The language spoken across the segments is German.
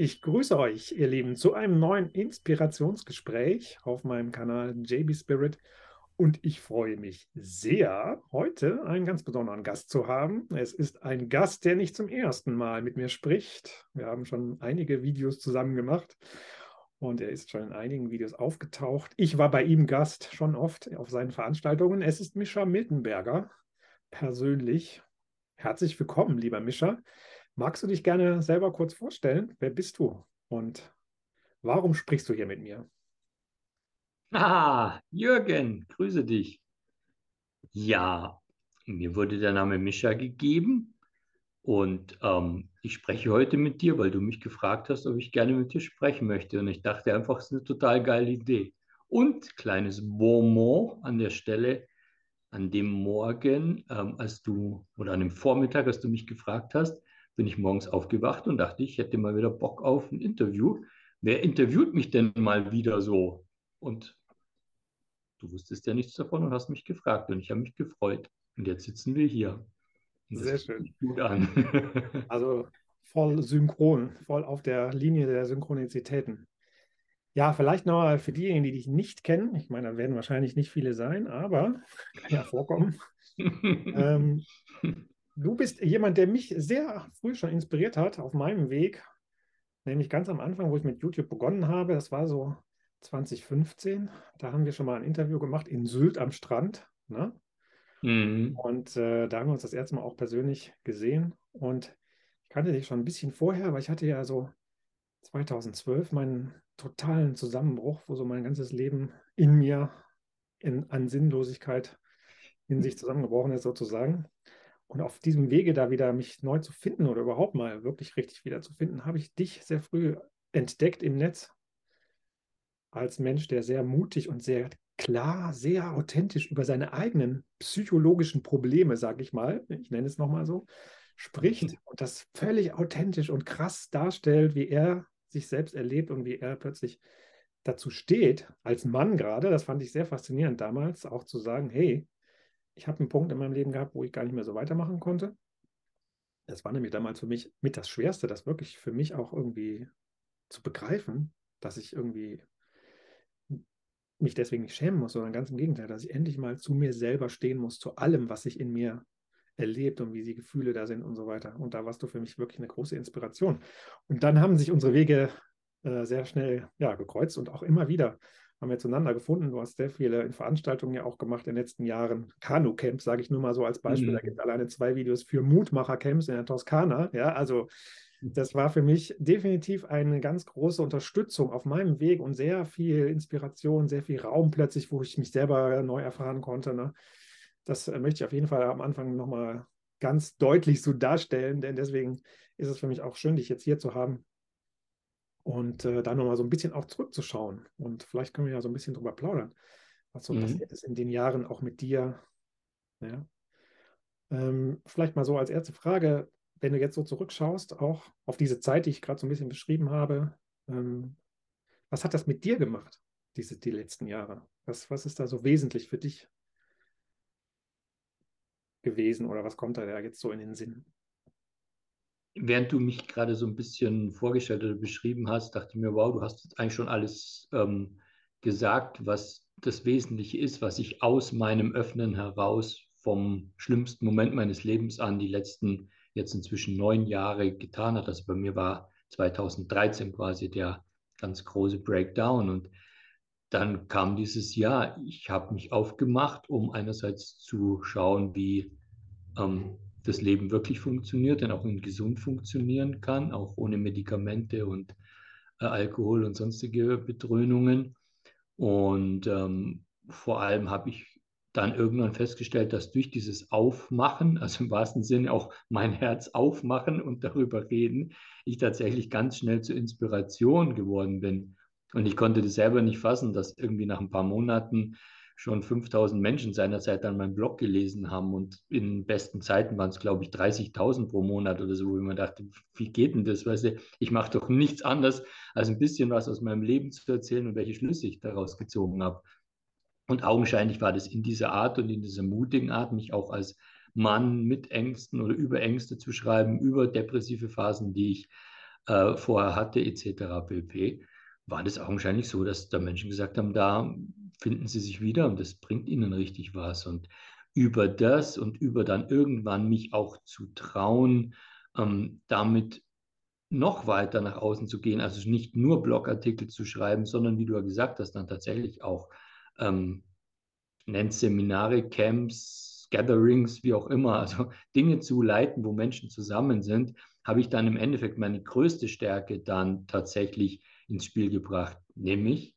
Ich grüße euch, ihr Lieben, zu einem neuen Inspirationsgespräch auf meinem Kanal JB Spirit. Und ich freue mich sehr, heute einen ganz besonderen Gast zu haben. Es ist ein Gast, der nicht zum ersten Mal mit mir spricht. Wir haben schon einige Videos zusammen gemacht und er ist schon in einigen Videos aufgetaucht. Ich war bei ihm Gast schon oft auf seinen Veranstaltungen. Es ist Mischa Miltenberger persönlich. Herzlich willkommen, lieber Mischa. Magst du dich gerne selber kurz vorstellen? Wer bist du und warum sprichst du hier mit mir? Ah, Jürgen, grüße dich. Ja, mir wurde der Name Mischa gegeben und ähm, ich spreche heute mit dir, weil du mich gefragt hast, ob ich gerne mit dir sprechen möchte. Und ich dachte einfach, es ist eine total geile Idee. Und kleines Bonbon an der Stelle, an dem Morgen, ähm, als du, oder an dem Vormittag, als du mich gefragt hast, bin ich morgens aufgewacht und dachte, ich hätte mal wieder Bock auf ein Interview. Wer interviewt mich denn mal wieder so? Und du wusstest ja nichts davon und hast mich gefragt und ich habe mich gefreut. Und jetzt sitzen wir hier. Sehr schön. Gut an. also voll synchron, voll auf der Linie der Synchronizitäten. Ja, vielleicht noch für diejenigen, die dich nicht kennen. Ich meine, da werden wahrscheinlich nicht viele sein, aber kann ja vorkommen. ähm, du bist jemand, der mich sehr früh schon inspiriert hat auf meinem Weg, nämlich ganz am Anfang, wo ich mit YouTube begonnen habe. Das war so 2015. Da haben wir schon mal ein Interview gemacht in Sylt am Strand. Ne? Mhm. Und äh, da haben wir uns das erste Mal auch persönlich gesehen. Und ich kannte dich schon ein bisschen vorher, aber ich hatte ja so 2012 meinen totalen Zusammenbruch, wo so mein ganzes Leben in mir in, an Sinnlosigkeit in sich zusammengebrochen ist, sozusagen. Und auf diesem Wege da wieder mich neu zu finden oder überhaupt mal wirklich richtig wieder zu finden, habe ich dich sehr früh entdeckt im Netz als Mensch, der sehr mutig und sehr klar, sehr authentisch über seine eigenen psychologischen Probleme, sage ich mal, ich nenne es nochmal so, spricht und das völlig authentisch und krass darstellt, wie er sich selbst erlebt und wie er plötzlich dazu steht, als Mann gerade. Das fand ich sehr faszinierend damals, auch zu sagen, hey, ich habe einen Punkt in meinem Leben gehabt, wo ich gar nicht mehr so weitermachen konnte. Das war nämlich damals für mich mit das Schwerste, das wirklich für mich auch irgendwie zu begreifen, dass ich irgendwie mich deswegen nicht schämen muss, sondern ganz im Gegenteil, dass ich endlich mal zu mir selber stehen muss, zu allem, was sich in mir erlebt und wie die Gefühle da sind und so weiter. Und da warst du für mich wirklich eine große Inspiration. Und dann haben sich unsere Wege äh, sehr schnell ja, gekreuzt und auch immer wieder haben wir zueinander gefunden. Du hast sehr viele Veranstaltungen ja auch gemacht in den letzten Jahren. Kanu-Camps, sage ich nur mal so als Beispiel. Mhm. Da gibt es alleine zwei Videos für Mutmacher-Camps in der Toskana. Ja, also das war für mich definitiv eine ganz große Unterstützung auf meinem Weg und sehr viel Inspiration, sehr viel Raum plötzlich, wo ich mich selber neu erfahren konnte. Ne? Das äh, möchte ich auf jeden Fall am Anfang nochmal ganz deutlich so darstellen, denn deswegen ist es für mich auch schön, dich jetzt hier zu haben und äh, da nochmal so ein bisschen auch zurückzuschauen. Und vielleicht können wir ja so ein bisschen drüber plaudern, was so mhm. passiert ist in den Jahren auch mit dir. Ja. Ähm, vielleicht mal so als erste Frage, wenn du jetzt so zurückschaust, auch auf diese Zeit, die ich gerade so ein bisschen beschrieben habe, ähm, was hat das mit dir gemacht, diese, die letzten Jahre? Was, was ist da so wesentlich für dich gewesen oder was kommt da jetzt so in den Sinn? Während du mich gerade so ein bisschen vorgestellt oder beschrieben hast, dachte ich mir, wow, du hast jetzt eigentlich schon alles ähm, gesagt, was das Wesentliche ist, was ich aus meinem Öffnen heraus vom schlimmsten Moment meines Lebens an die letzten jetzt inzwischen neun Jahre getan hat. Also bei mir war 2013 quasi der ganz große Breakdown und dann kam dieses Jahr, ich habe mich aufgemacht, um einerseits zu schauen, wie ähm, das Leben wirklich funktioniert, denn auch in gesund funktionieren kann, auch ohne Medikamente und äh, Alkohol und sonstige Bedröhnungen. Und ähm, vor allem habe ich dann irgendwann festgestellt, dass durch dieses Aufmachen, also im wahrsten Sinne auch mein Herz aufmachen und darüber reden, ich tatsächlich ganz schnell zur Inspiration geworden bin. Und ich konnte das selber nicht fassen, dass irgendwie nach ein paar Monaten schon 5000 Menschen seinerzeit an meinem Blog gelesen haben und in besten Zeiten waren es, glaube ich, 30.000 pro Monat oder so, wo ich mir dachte, wie geht denn das? Weißt du, ich mache doch nichts anderes, als ein bisschen was aus meinem Leben zu erzählen und welche Schlüsse ich daraus gezogen habe. Und augenscheinlich war das in dieser Art und in dieser mutigen Art, mich auch als Mann mit Ängsten oder über Ängste zu schreiben, über depressive Phasen, die ich äh, vorher hatte, etc. pp., war das augenscheinlich so, dass da Menschen gesagt haben, da finden sie sich wieder und das bringt ihnen richtig was. Und über das und über dann irgendwann mich auch zu trauen, ähm, damit noch weiter nach außen zu gehen, also nicht nur Blogartikel zu schreiben, sondern wie du ja gesagt hast, dann tatsächlich auch ähm, nennt Seminare, Camps, Gatherings, wie auch immer, also Dinge zu leiten, wo Menschen zusammen sind, habe ich dann im Endeffekt meine größte Stärke dann tatsächlich ins Spiel gebracht, nämlich,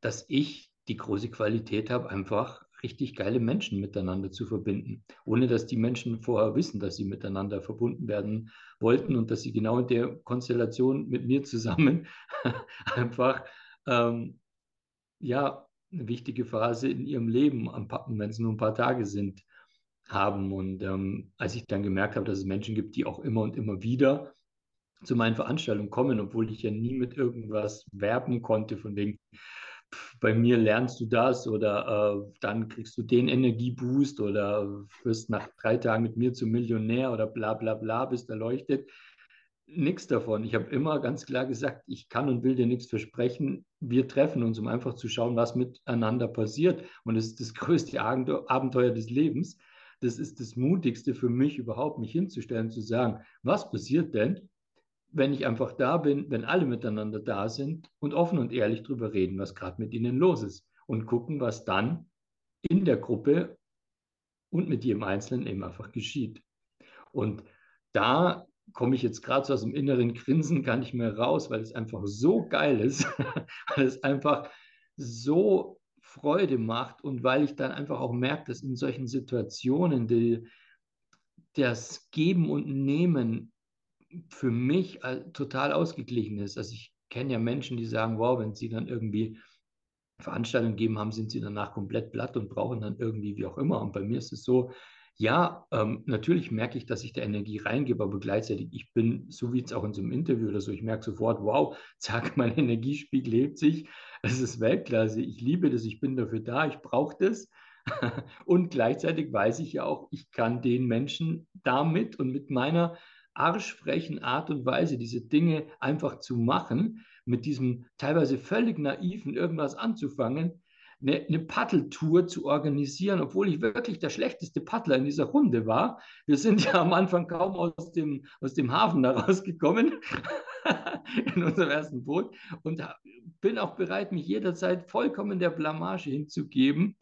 dass ich die große Qualität habe, einfach richtig geile Menschen miteinander zu verbinden, ohne dass die Menschen vorher wissen, dass sie miteinander verbunden werden wollten und dass sie genau in der Konstellation mit mir zusammen einfach ähm, ja eine wichtige Phase in ihrem Leben, wenn es nur ein paar Tage sind, haben. Und ähm, als ich dann gemerkt habe, dass es Menschen gibt, die auch immer und immer wieder zu meinen Veranstaltungen kommen, obwohl ich ja nie mit irgendwas werben konnte, von wegen, bei mir lernst du das oder äh, dann kriegst du den Energieboost oder wirst nach drei Tagen mit mir zum Millionär oder bla bla bla, bist erleuchtet. Nichts davon. Ich habe immer ganz klar gesagt, ich kann und will dir nichts versprechen. Wir treffen uns, um einfach zu schauen, was miteinander passiert. Und es ist das größte Abenteuer des Lebens. Das ist das Mutigste für mich überhaupt, mich hinzustellen, zu sagen, was passiert denn, wenn ich einfach da bin, wenn alle miteinander da sind und offen und ehrlich darüber reden, was gerade mit ihnen los ist und gucken, was dann in der Gruppe und mit im Einzelnen eben einfach geschieht. Und da komme ich jetzt gerade so aus dem inneren Grinsen gar nicht mehr raus, weil es einfach so geil ist, weil es einfach so Freude macht und weil ich dann einfach auch merke, dass in solchen Situationen die, das Geben und Nehmen für mich äh, total ausgeglichen ist. Also ich kenne ja Menschen, die sagen, wow, wenn sie dann irgendwie Veranstaltungen geben haben, sind sie danach komplett platt und brauchen dann irgendwie wie auch immer. Und bei mir ist es so, ja, ähm, natürlich merke ich, dass ich da Energie reingebe, aber gleichzeitig, ich bin, so wie jetzt auch in so einem Interview oder so, ich merke sofort, wow, zack, mein Energiespiegel hebt sich, es ist Weltklasse, ich liebe das, ich bin dafür da, ich brauche das. und gleichzeitig weiß ich ja auch, ich kann den Menschen damit und mit meiner arschfrechen Art und Weise, diese Dinge einfach zu machen, mit diesem teilweise völlig naiven irgendwas anzufangen, eine, eine Paddeltour zu organisieren, obwohl ich wirklich der schlechteste Paddler in dieser Runde war. Wir sind ja am Anfang kaum aus dem, aus dem Hafen da rausgekommen in unserem ersten Boot und bin auch bereit, mich jederzeit vollkommen der Blamage hinzugeben,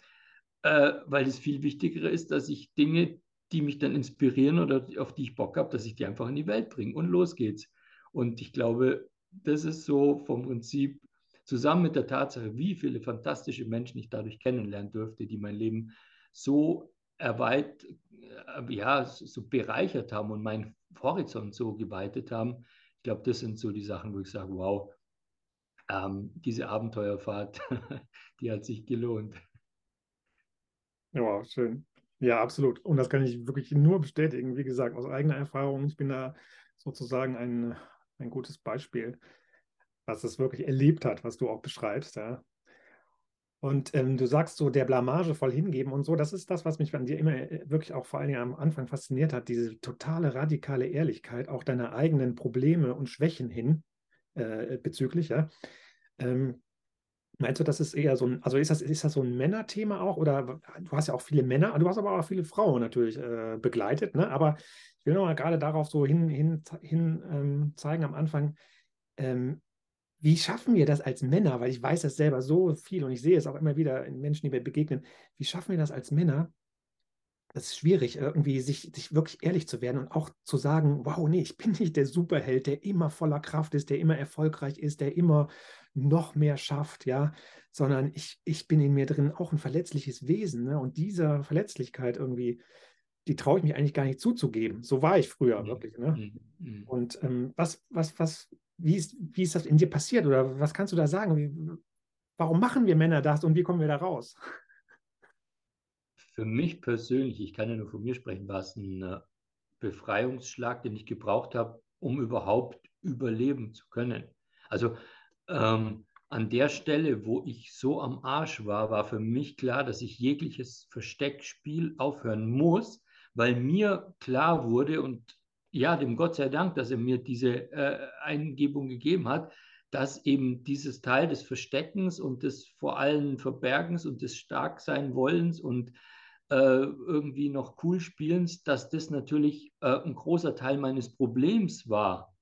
äh, weil es viel wichtiger ist, dass ich Dinge, die mich dann inspirieren oder auf die ich Bock habe, dass ich die einfach in die Welt bringe. Und los geht's. Und ich glaube, das ist so vom Prinzip zusammen mit der Tatsache, wie viele fantastische Menschen ich dadurch kennenlernen durfte, die mein Leben so erweit, äh, ja, so bereichert haben und meinen Horizont so geweitet haben. Ich glaube, das sind so die Sachen, wo ich sage, wow, ähm, diese Abenteuerfahrt, die hat sich gelohnt. Ja, schön. Ja, absolut. Und das kann ich wirklich nur bestätigen. Wie gesagt, aus eigener Erfahrung, ich bin da sozusagen ein, ein gutes Beispiel, was es wirklich erlebt hat, was du auch beschreibst. Ja. Und ähm, du sagst so, der Blamage voll hingeben und so, das ist das, was mich an dir immer äh, wirklich auch vor allen Dingen am Anfang fasziniert hat, diese totale radikale Ehrlichkeit, auch deiner eigenen Probleme und Schwächen hin äh, bezüglich, ja. Ähm, Meinst du, das ist eher so ein, also ist das, ist das so ein Männerthema auch? Oder du hast ja auch viele Männer, du hast aber auch viele Frauen natürlich äh, begleitet, ne? Aber ich will nochmal gerade darauf so hin, hin, hin ähm, zeigen am Anfang, ähm, wie schaffen wir das als Männer? Weil ich weiß das selber so viel und ich sehe es auch immer wieder in Menschen, die mir begegnen. Wie schaffen wir das als Männer, das ist schwierig, irgendwie sich, sich wirklich ehrlich zu werden und auch zu sagen, wow, nee, ich bin nicht der Superheld, der immer voller Kraft ist, der immer erfolgreich ist, der immer noch mehr schafft, ja, sondern ich, ich bin in mir drin auch ein verletzliches Wesen. Ne? Und dieser Verletzlichkeit irgendwie, die traue ich mich eigentlich gar nicht zuzugeben. So war ich früher mhm. wirklich. Ne? Mhm. mhm. Und ähm, was, was, was, wie ist, wie ist das in dir passiert? Oder was kannst du da sagen? Wie, warum machen wir Männer das und wie kommen wir da raus? für mich persönlich, ich kann ja nur von mir sprechen, war es ein äh, Befreiungsschlag, den ich gebraucht habe, um überhaupt überleben zu können. Also ähm, an der Stelle, wo ich so am Arsch war, war für mich klar, dass ich jegliches Versteckspiel aufhören muss, weil mir klar wurde und ja, dem Gott sei Dank, dass er mir diese äh, Eingebung gegeben hat, dass eben dieses Teil des Versteckens und des vor allem Verbergens und des Starksein-Wollens und äh, irgendwie noch cool Spielens, dass das natürlich äh, ein großer Teil meines Problems war.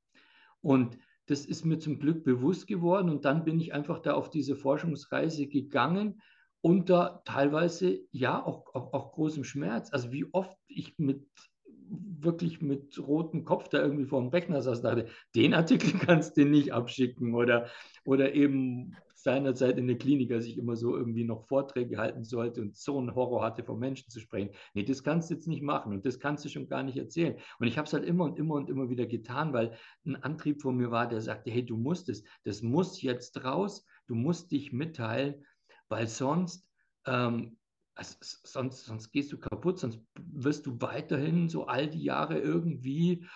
Und das ist mir zum Glück bewusst geworden und dann bin ich einfach da auf diese Forschungsreise gegangen unter teilweise ja auch, auch, auch großem Schmerz. Also wie oft ich mit wirklich mit rotem Kopf da irgendwie vor dem Rechner saß, dachte, den Artikel kannst du nicht abschicken oder, oder eben seinerzeit in der Klinik, als ich immer so irgendwie noch Vorträge halten sollte und so einen Horror hatte, vor Menschen zu sprechen. Nee, das kannst du jetzt nicht machen und das kannst du schon gar nicht erzählen. Und ich habe es halt immer und immer und immer wieder getan, weil ein Antrieb von mir war, der sagte, hey, du musst es, das muss jetzt raus, du musst dich mitteilen, weil sonst ähm, also, sonst, sonst gehst du kaputt, sonst wirst du weiterhin so all die Jahre irgendwie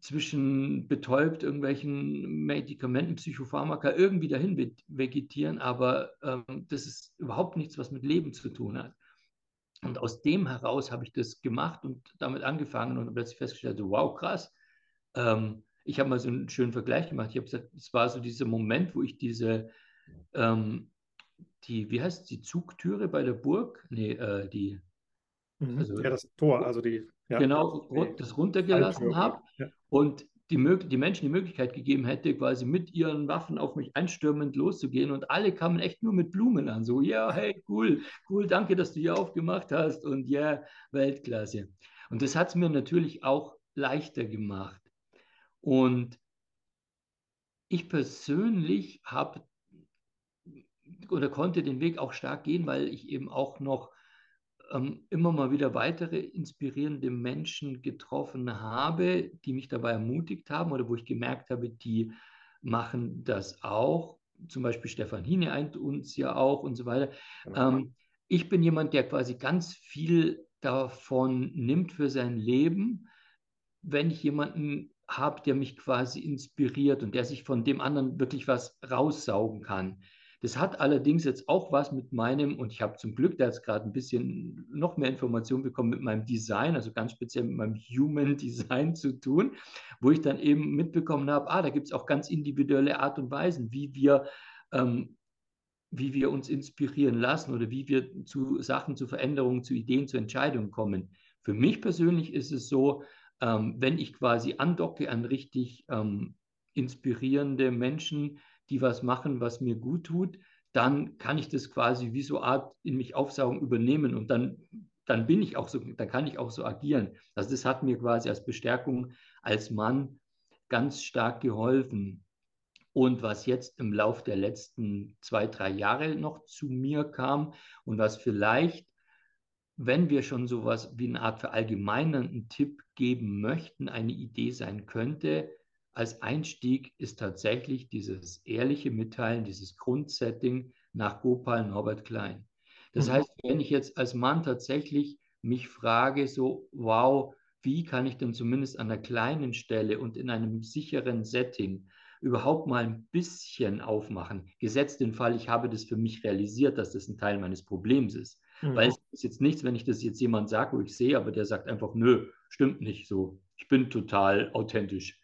zwischen betäubt irgendwelchen Medikamenten, Psychopharmaka irgendwie dahin vegetieren, aber ähm, das ist überhaupt nichts, was mit Leben zu tun hat. Und aus dem heraus habe ich das gemacht und damit angefangen und plötzlich festgestellt, so, wow, krass. Ähm, ich habe mal so einen schönen Vergleich gemacht. Ich habe gesagt, es war so dieser Moment, wo ich diese ähm, die, wie heißt die Zugtüre bei der Burg? Nee, äh, die. Mhm. Also, ja, das Tor, also die. Ja, genau, das runtergelassen habe ja. und die, die Menschen die Möglichkeit gegeben hätte, quasi mit ihren Waffen auf mich einstürmend loszugehen und alle kamen echt nur mit Blumen an. So, ja, hey, cool, cool, danke, dass du hier aufgemacht hast und ja, yeah, Weltklasse. Und das hat es mir natürlich auch leichter gemacht. Und ich persönlich habe oder konnte den Weg auch stark gehen, weil ich eben auch noch ähm, immer mal wieder weitere inspirierende Menschen getroffen habe, die mich dabei ermutigt haben oder wo ich gemerkt habe, die machen das auch. Zum Beispiel Stefan Hine eint uns ja auch und so weiter. Genau. Ähm, ich bin jemand, der quasi ganz viel davon nimmt für sein Leben, wenn ich jemanden habe, der mich quasi inspiriert und der sich von dem anderen wirklich was raussaugen kann. Das hat allerdings jetzt auch was mit meinem, und ich habe zum Glück da jetzt gerade ein bisschen noch mehr Informationen bekommen, mit meinem Design, also ganz speziell mit meinem Human Design zu tun, wo ich dann eben mitbekommen habe, ah, da gibt es auch ganz individuelle Art und Weisen, wie wir ähm, wie wir uns inspirieren lassen oder wie wir zu Sachen, zu Veränderungen, zu Ideen, zu Entscheidungen kommen. Für mich persönlich ist es so, ähm, wenn ich quasi andocke an richtig ähm, inspirierende Menschen, die was machen, was mir gut tut, dann kann ich das quasi wie so Art in mich aufsaugen, übernehmen und dann, dann bin ich auch so, dann kann ich auch so agieren. Also das hat mir quasi als Bestärkung als Mann ganz stark geholfen. Und was jetzt im Lauf der letzten zwei, drei Jahre noch zu mir kam und was vielleicht, wenn wir schon sowas wie eine Art verallgemeinernden Tipp geben möchten, eine Idee sein könnte, als Einstieg ist tatsächlich dieses ehrliche Mitteilen, dieses Grundsetting nach Gopal Norbert Klein. Das mhm. heißt, wenn ich jetzt als Mann tatsächlich mich frage, so, wow, wie kann ich denn zumindest an einer kleinen Stelle und in einem sicheren Setting überhaupt mal ein bisschen aufmachen, gesetzt den Fall, ich habe das für mich realisiert, dass das ein Teil meines Problems ist. Mhm. Weil es ist jetzt nichts, wenn ich das jetzt jemand sage, wo ich sehe, aber der sagt einfach, nö, stimmt nicht so. Ich bin total authentisch.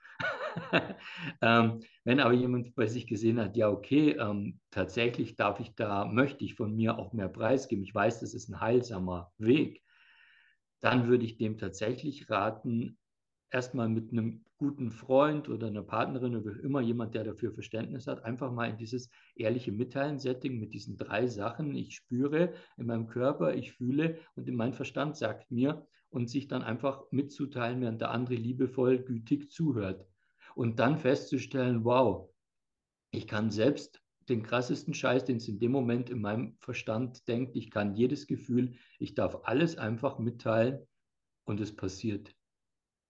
ähm, wenn aber jemand bei sich gesehen hat, ja, okay, ähm, tatsächlich darf ich da, möchte ich von mir auch mehr preisgeben, ich weiß, das ist ein heilsamer Weg, dann würde ich dem tatsächlich raten, erstmal mit einem guten Freund oder einer Partnerin oder immer jemand, der dafür Verständnis hat, einfach mal in dieses ehrliche Mitteilen-Setting mit diesen drei Sachen. Ich spüre in meinem Körper, ich fühle und in mein Verstand sagt mir und sich dann einfach mitzuteilen, während der andere liebevoll, gütig zuhört und dann festzustellen, wow, ich kann selbst den krassesten Scheiß, den es in dem Moment in meinem Verstand denkt, ich kann jedes Gefühl, ich darf alles einfach mitteilen und es passiert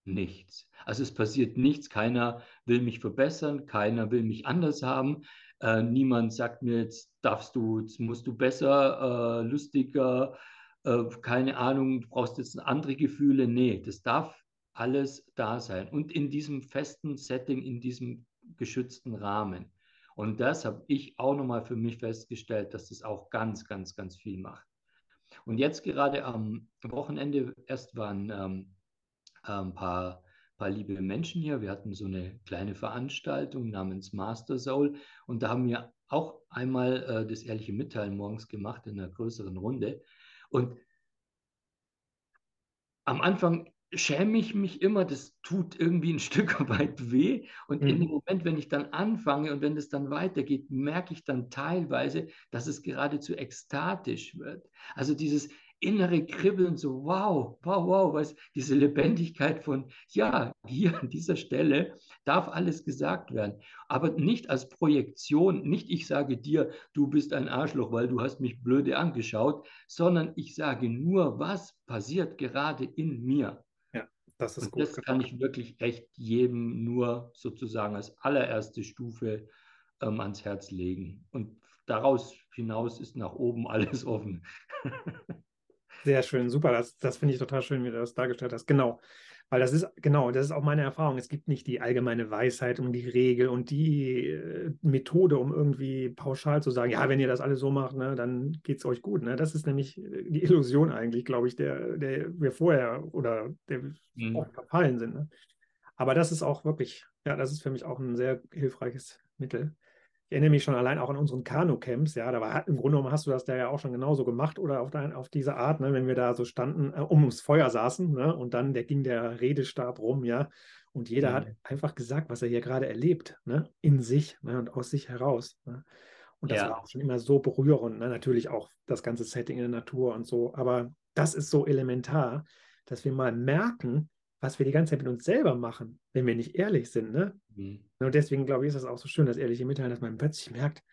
nichts. Also es passiert nichts, keiner will mich verbessern, keiner will mich anders haben, äh, niemand sagt mir, jetzt darfst du, jetzt musst du besser, äh, lustiger, äh, keine Ahnung, du brauchst jetzt andere Gefühle. Nee, das darf alles da sein und in diesem festen Setting, in diesem geschützten Rahmen. Und das habe ich auch nochmal für mich festgestellt, dass das auch ganz, ganz, ganz viel macht. Und jetzt gerade am Wochenende erst waren ähm, ein paar paar liebe Menschen hier. Wir hatten so eine kleine Veranstaltung namens Master Soul und da haben wir auch einmal äh, das ehrliche Mitteilen morgens gemacht in einer größeren Runde. Und am Anfang schäme ich mich immer, das tut irgendwie ein Stück weit weh. Und mhm. in dem Moment, wenn ich dann anfange und wenn es dann weitergeht, merke ich dann teilweise, dass es geradezu ekstatisch wird. Also dieses, innere Kribbeln, so wow, wow, wow, was, diese Lebendigkeit von, ja, hier an dieser Stelle darf alles gesagt werden, aber nicht als Projektion, nicht ich sage dir, du bist ein Arschloch, weil du hast mich blöde angeschaut, sondern ich sage nur, was passiert gerade in mir. Das ist Und gut. Das kann ich wirklich echt jedem nur sozusagen als allererste Stufe ähm, ans Herz legen. Und daraus hinaus ist nach oben alles offen. Sehr schön, super. Das, das finde ich total schön, wie du das dargestellt hast. Genau. Weil das ist, genau, das ist auch meine Erfahrung. Es gibt nicht die allgemeine Weisheit und die Regel und die äh, Methode, um irgendwie pauschal zu sagen, ja, wenn ihr das alles so macht, ne, dann geht es euch gut. Ne? Das ist nämlich äh, die Illusion eigentlich, glaube ich, der, der wir vorher oder der mhm. auch verfallen sind. Ne? Aber das ist auch wirklich, ja, das ist für mich auch ein sehr hilfreiches Mittel. Ich erinnere mich schon allein auch an unseren Kanu-Camps, ja, da war im Grunde genommen hast du das da ja auch schon genauso gemacht oder auf, dein, auf diese Art, ne, wenn wir da so standen, äh, ums Feuer saßen, ne, und dann der, ging der Redestab rum, ja, und jeder mhm. hat einfach gesagt, was er hier gerade erlebt, ne, in sich ne, und aus sich heraus. Ne. Und das ja. war auch schon immer so berührend, ne, natürlich auch das ganze Setting in der Natur und so, aber das ist so elementar, dass wir mal merken, was wir die ganze Zeit mit uns selber machen, wenn wir nicht ehrlich sind. Ne? Mhm. Und deswegen glaube ich, ist das auch so schön, das ehrliche Mitteilen, dass man plötzlich merkt,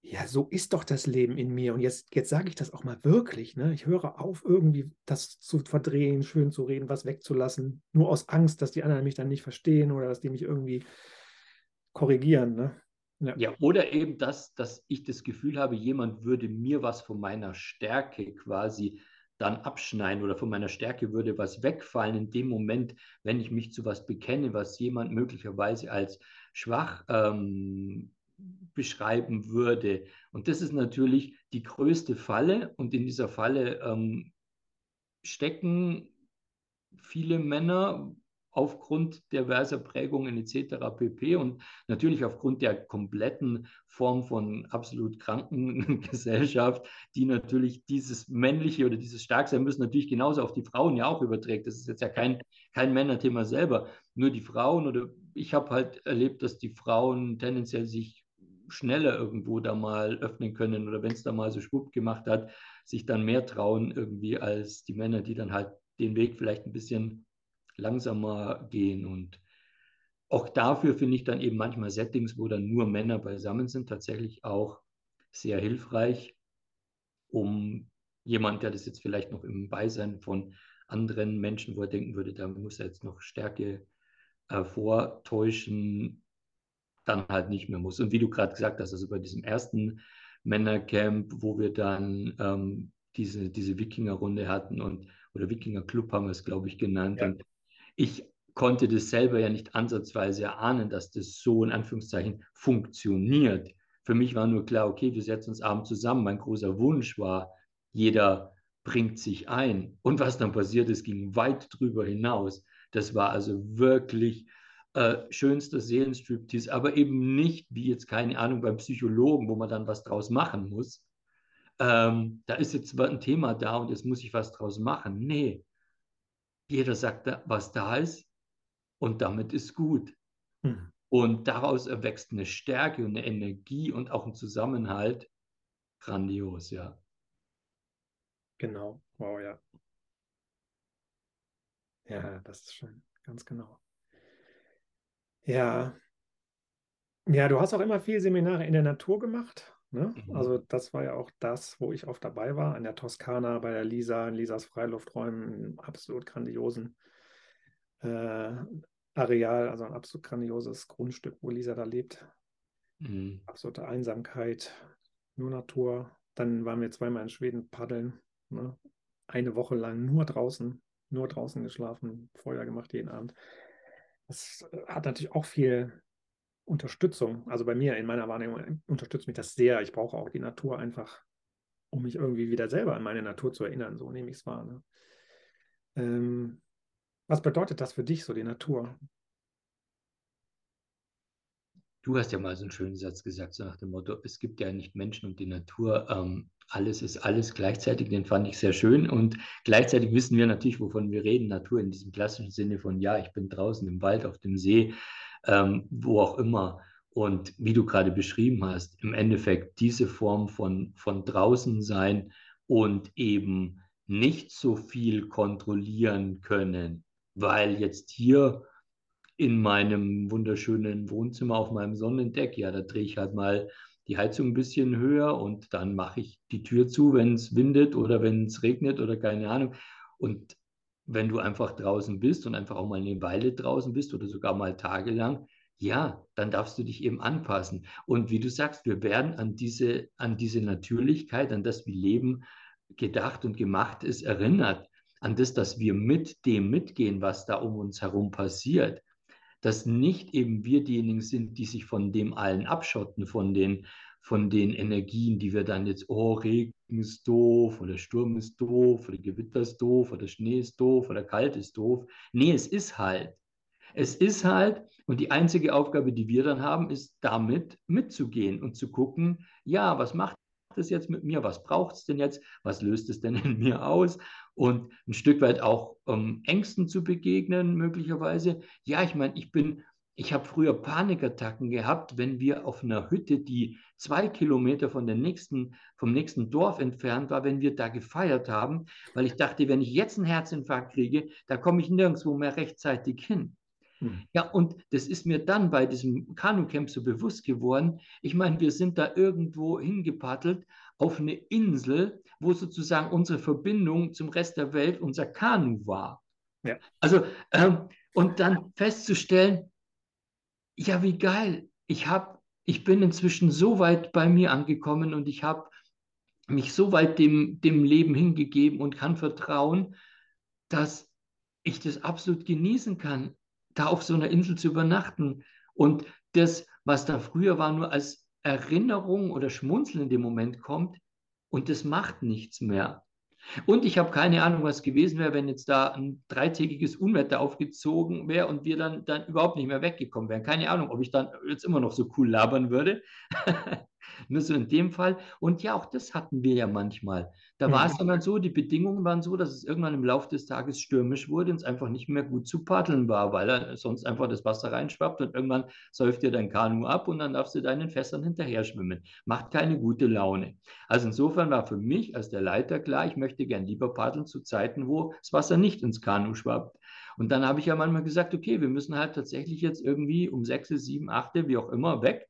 ja, so ist doch das Leben in mir. Und jetzt, jetzt sage ich das auch mal wirklich. Ne? Ich höre auf, irgendwie das zu verdrehen, schön zu reden, was wegzulassen, nur aus Angst, dass die anderen mich dann nicht verstehen oder dass die mich irgendwie korrigieren. Ne? Ja. ja. oder eben das, dass ich das Gefühl habe, jemand würde mir was von meiner Stärke quasi dann abschneiden oder von meiner Stärke würde was wegfallen in dem Moment, wenn ich mich zu was bekenne, was jemand möglicherweise als schwach ähm, beschreiben würde. Und das ist natürlich die größte Falle und in dieser Falle ähm, stecken viele Männer, aufgrund diverser Prägungen etc. pp. Und natürlich aufgrund der kompletten Form von absolut kranken Gesellschaft, die natürlich dieses männliche oder dieses Starksein müssen natürlich genauso auf die Frauen ja auch überträgt. Das ist jetzt ja kein, kein Männerthema selber. Nur die Frauen oder ich habe halt erlebt, dass die Frauen tendenziell sich schneller irgendwo da mal öffnen können oder wenn es da mal so schwupp gemacht hat, sich dann mehr trauen irgendwie als die Männer, die dann halt den Weg vielleicht ein bisschen langsamer gehen. Und auch dafür finde ich dann eben manchmal Settings, wo dann nur Männer beisammen sind, tatsächlich auch sehr hilfreich, um jemand, der das jetzt vielleicht noch im Beisein von anderen Menschen, wo er denken würde, da muss er jetzt noch Stärke äh, vortäuschen, dann halt nicht mehr muss. Und wie du gerade gesagt hast, also bei diesem ersten Männercamp, wo wir dann ähm, diese, diese Wikinger-Runde hatten und oder Wikinger-Club haben wir es, glaube ich, genannt. Ja. Und ich konnte das selber ja nicht ansatzweise erahnen, dass das so in Anführungszeichen funktioniert. Für mich war nur klar, okay, wir setzen uns abends zusammen. Mein großer Wunsch war, jeder bringt sich ein. Und was dann passiert ist, ging weit drüber hinaus. Das war also wirklich äh, schönster Seelenstriptease, aber eben nicht wie jetzt, keine Ahnung, beim Psychologen, wo man dann was draus machen muss. Ähm, da ist jetzt ein Thema da und jetzt muss ich was draus machen. Nee, jeder sagt, was da ist und damit ist gut. Hm. Und daraus erwächst eine Stärke und eine Energie und auch ein Zusammenhalt. Grandios, ja. Genau, wow, ja. Ja, das ist schön, ganz genau. Ja. Ja, du hast auch immer viel Seminare in der Natur gemacht. Ne? Mhm. Also das war ja auch das, wo ich oft dabei war, an der Toskana, bei der Lisa, in Lisas Freilufträumen, absolut grandiosen äh, Areal, also ein absolut grandioses Grundstück, wo Lisa da lebt. Mhm. Absolute Einsamkeit, nur Natur. Dann waren wir zweimal in Schweden paddeln, ne? eine Woche lang nur draußen, nur draußen geschlafen, Feuer gemacht jeden Abend. Das äh, hat natürlich auch viel Unterstützung, also bei mir in meiner Wahrnehmung unterstützt mich das sehr. Ich brauche auch die Natur einfach, um mich irgendwie wieder selber an meine Natur zu erinnern. So nehme ich es wahr. Ne? Ähm, Was bedeutet das für dich, so die Natur? Du hast ja mal so einen schönen Satz gesagt, so nach dem Motto, es gibt ja nicht Menschen und die Natur, ähm, alles ist alles gleichzeitig, den fand ich sehr schön und gleichzeitig wissen wir natürlich, wovon wir reden, Natur in diesem klassischen Sinne von, ja, ich bin draußen im Wald, auf dem See, ähm, wo auch immer und wie du gerade beschrieben hast, im Endeffekt diese Form von, von draußen sein und eben nicht so viel kontrollieren können, weil jetzt hier in meinem wunderschönen Wohnzimmer auf meinem Sonnendeck, ja, da drehe ich halt mal die Heizung ein bisschen höher und dann mache ich die Tür zu, wenn es windet oder wenn es regnet oder keine Ahnung. Und wenn du einfach draußen bist und einfach auch mal eine Weile draußen bist oder sogar mal tagelang, ja, dann darfst du dich eben anpassen. Und wie du sagst, wir werden an diese, an diese Natürlichkeit, an das, wie Leben gedacht und gemacht ist, erinnert. An das, dass wir mit dem mitgehen, was da um uns herum passiert dass nicht eben wir diejenigen sind, die sich von dem allen abschotten, von den, von den Energien, die wir dann jetzt, oh, Regen ist doof oder Sturm ist doof oder Gewitter ist doof oder Schnee ist doof oder kalt ist doof. Nee, es ist halt. Es ist halt, und die einzige Aufgabe, die wir dann haben, ist damit mitzugehen und zu gucken, ja, was macht das jetzt mit mir? Was braucht es denn jetzt? Was löst es denn in mir aus? Und ein Stück weit auch ähm, Ängsten zu begegnen, möglicherweise. Ja, ich meine, ich bin, ich habe früher Panikattacken gehabt, wenn wir auf einer Hütte, die zwei Kilometer von der nächsten, vom nächsten Dorf entfernt war, wenn wir da gefeiert haben, weil ich dachte, wenn ich jetzt einen Herzinfarkt kriege, da komme ich nirgendwo mehr rechtzeitig hin. Hm. Ja, und das ist mir dann bei diesem Kanucamp so bewusst geworden. Ich meine, wir sind da irgendwo hingepaddelt auf eine Insel, wo sozusagen unsere Verbindung zum Rest der Welt unser Kanu war. Ja. Also, ähm, und dann festzustellen, ja, wie geil, ich habe, ich bin inzwischen so weit bei mir angekommen und ich habe mich so weit dem, dem Leben hingegeben und kann vertrauen, dass ich das absolut genießen kann da auf so einer Insel zu übernachten. Und das, was da früher war, nur als Erinnerung oder Schmunzeln in dem Moment kommt und das macht nichts mehr. Und ich habe keine Ahnung, was gewesen wäre, wenn jetzt da ein dreitägiges Unwetter aufgezogen wäre und wir dann, dann überhaupt nicht mehr weggekommen wären. Keine Ahnung, ob ich dann jetzt immer noch so cool labern würde. Nur so in dem Fall. Und ja, auch das hatten wir ja manchmal. Da war es mhm. dann so, die Bedingungen waren so, dass es irgendwann im Laufe des Tages stürmisch wurde und es einfach nicht mehr gut zu paddeln war, weil sonst einfach das Wasser reinschwappt und irgendwann säuft dir dein Kanu ab und dann darfst du deinen Fässern hinterher schwimmen. Macht keine gute Laune. Also insofern war für mich als der Leiter klar, ich möchte gern lieber paddeln zu Zeiten, wo das Wasser nicht ins Kanu schwappt. Und dann habe ich ja manchmal gesagt, okay, wir müssen halt tatsächlich jetzt irgendwie um sechs, sieben, acht, wie auch immer weg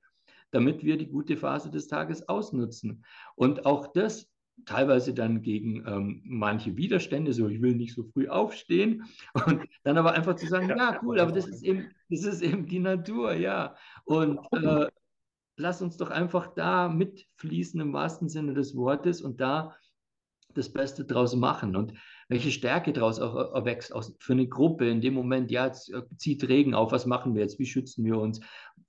damit wir die gute Phase des Tages ausnutzen. Und auch das teilweise dann gegen ähm, manche Widerstände, so ich will nicht so früh aufstehen und dann aber einfach zu sagen, ja, cool, aber das ist eben, das ist eben die Natur, ja. Und äh, lass uns doch einfach da mitfließen im wahrsten Sinne des Wortes und da das Beste draus machen. Und welche Stärke daraus auch erwächst aus, für eine Gruppe in dem Moment, ja, jetzt äh, zieht Regen auf, was machen wir jetzt, wie schützen wir uns,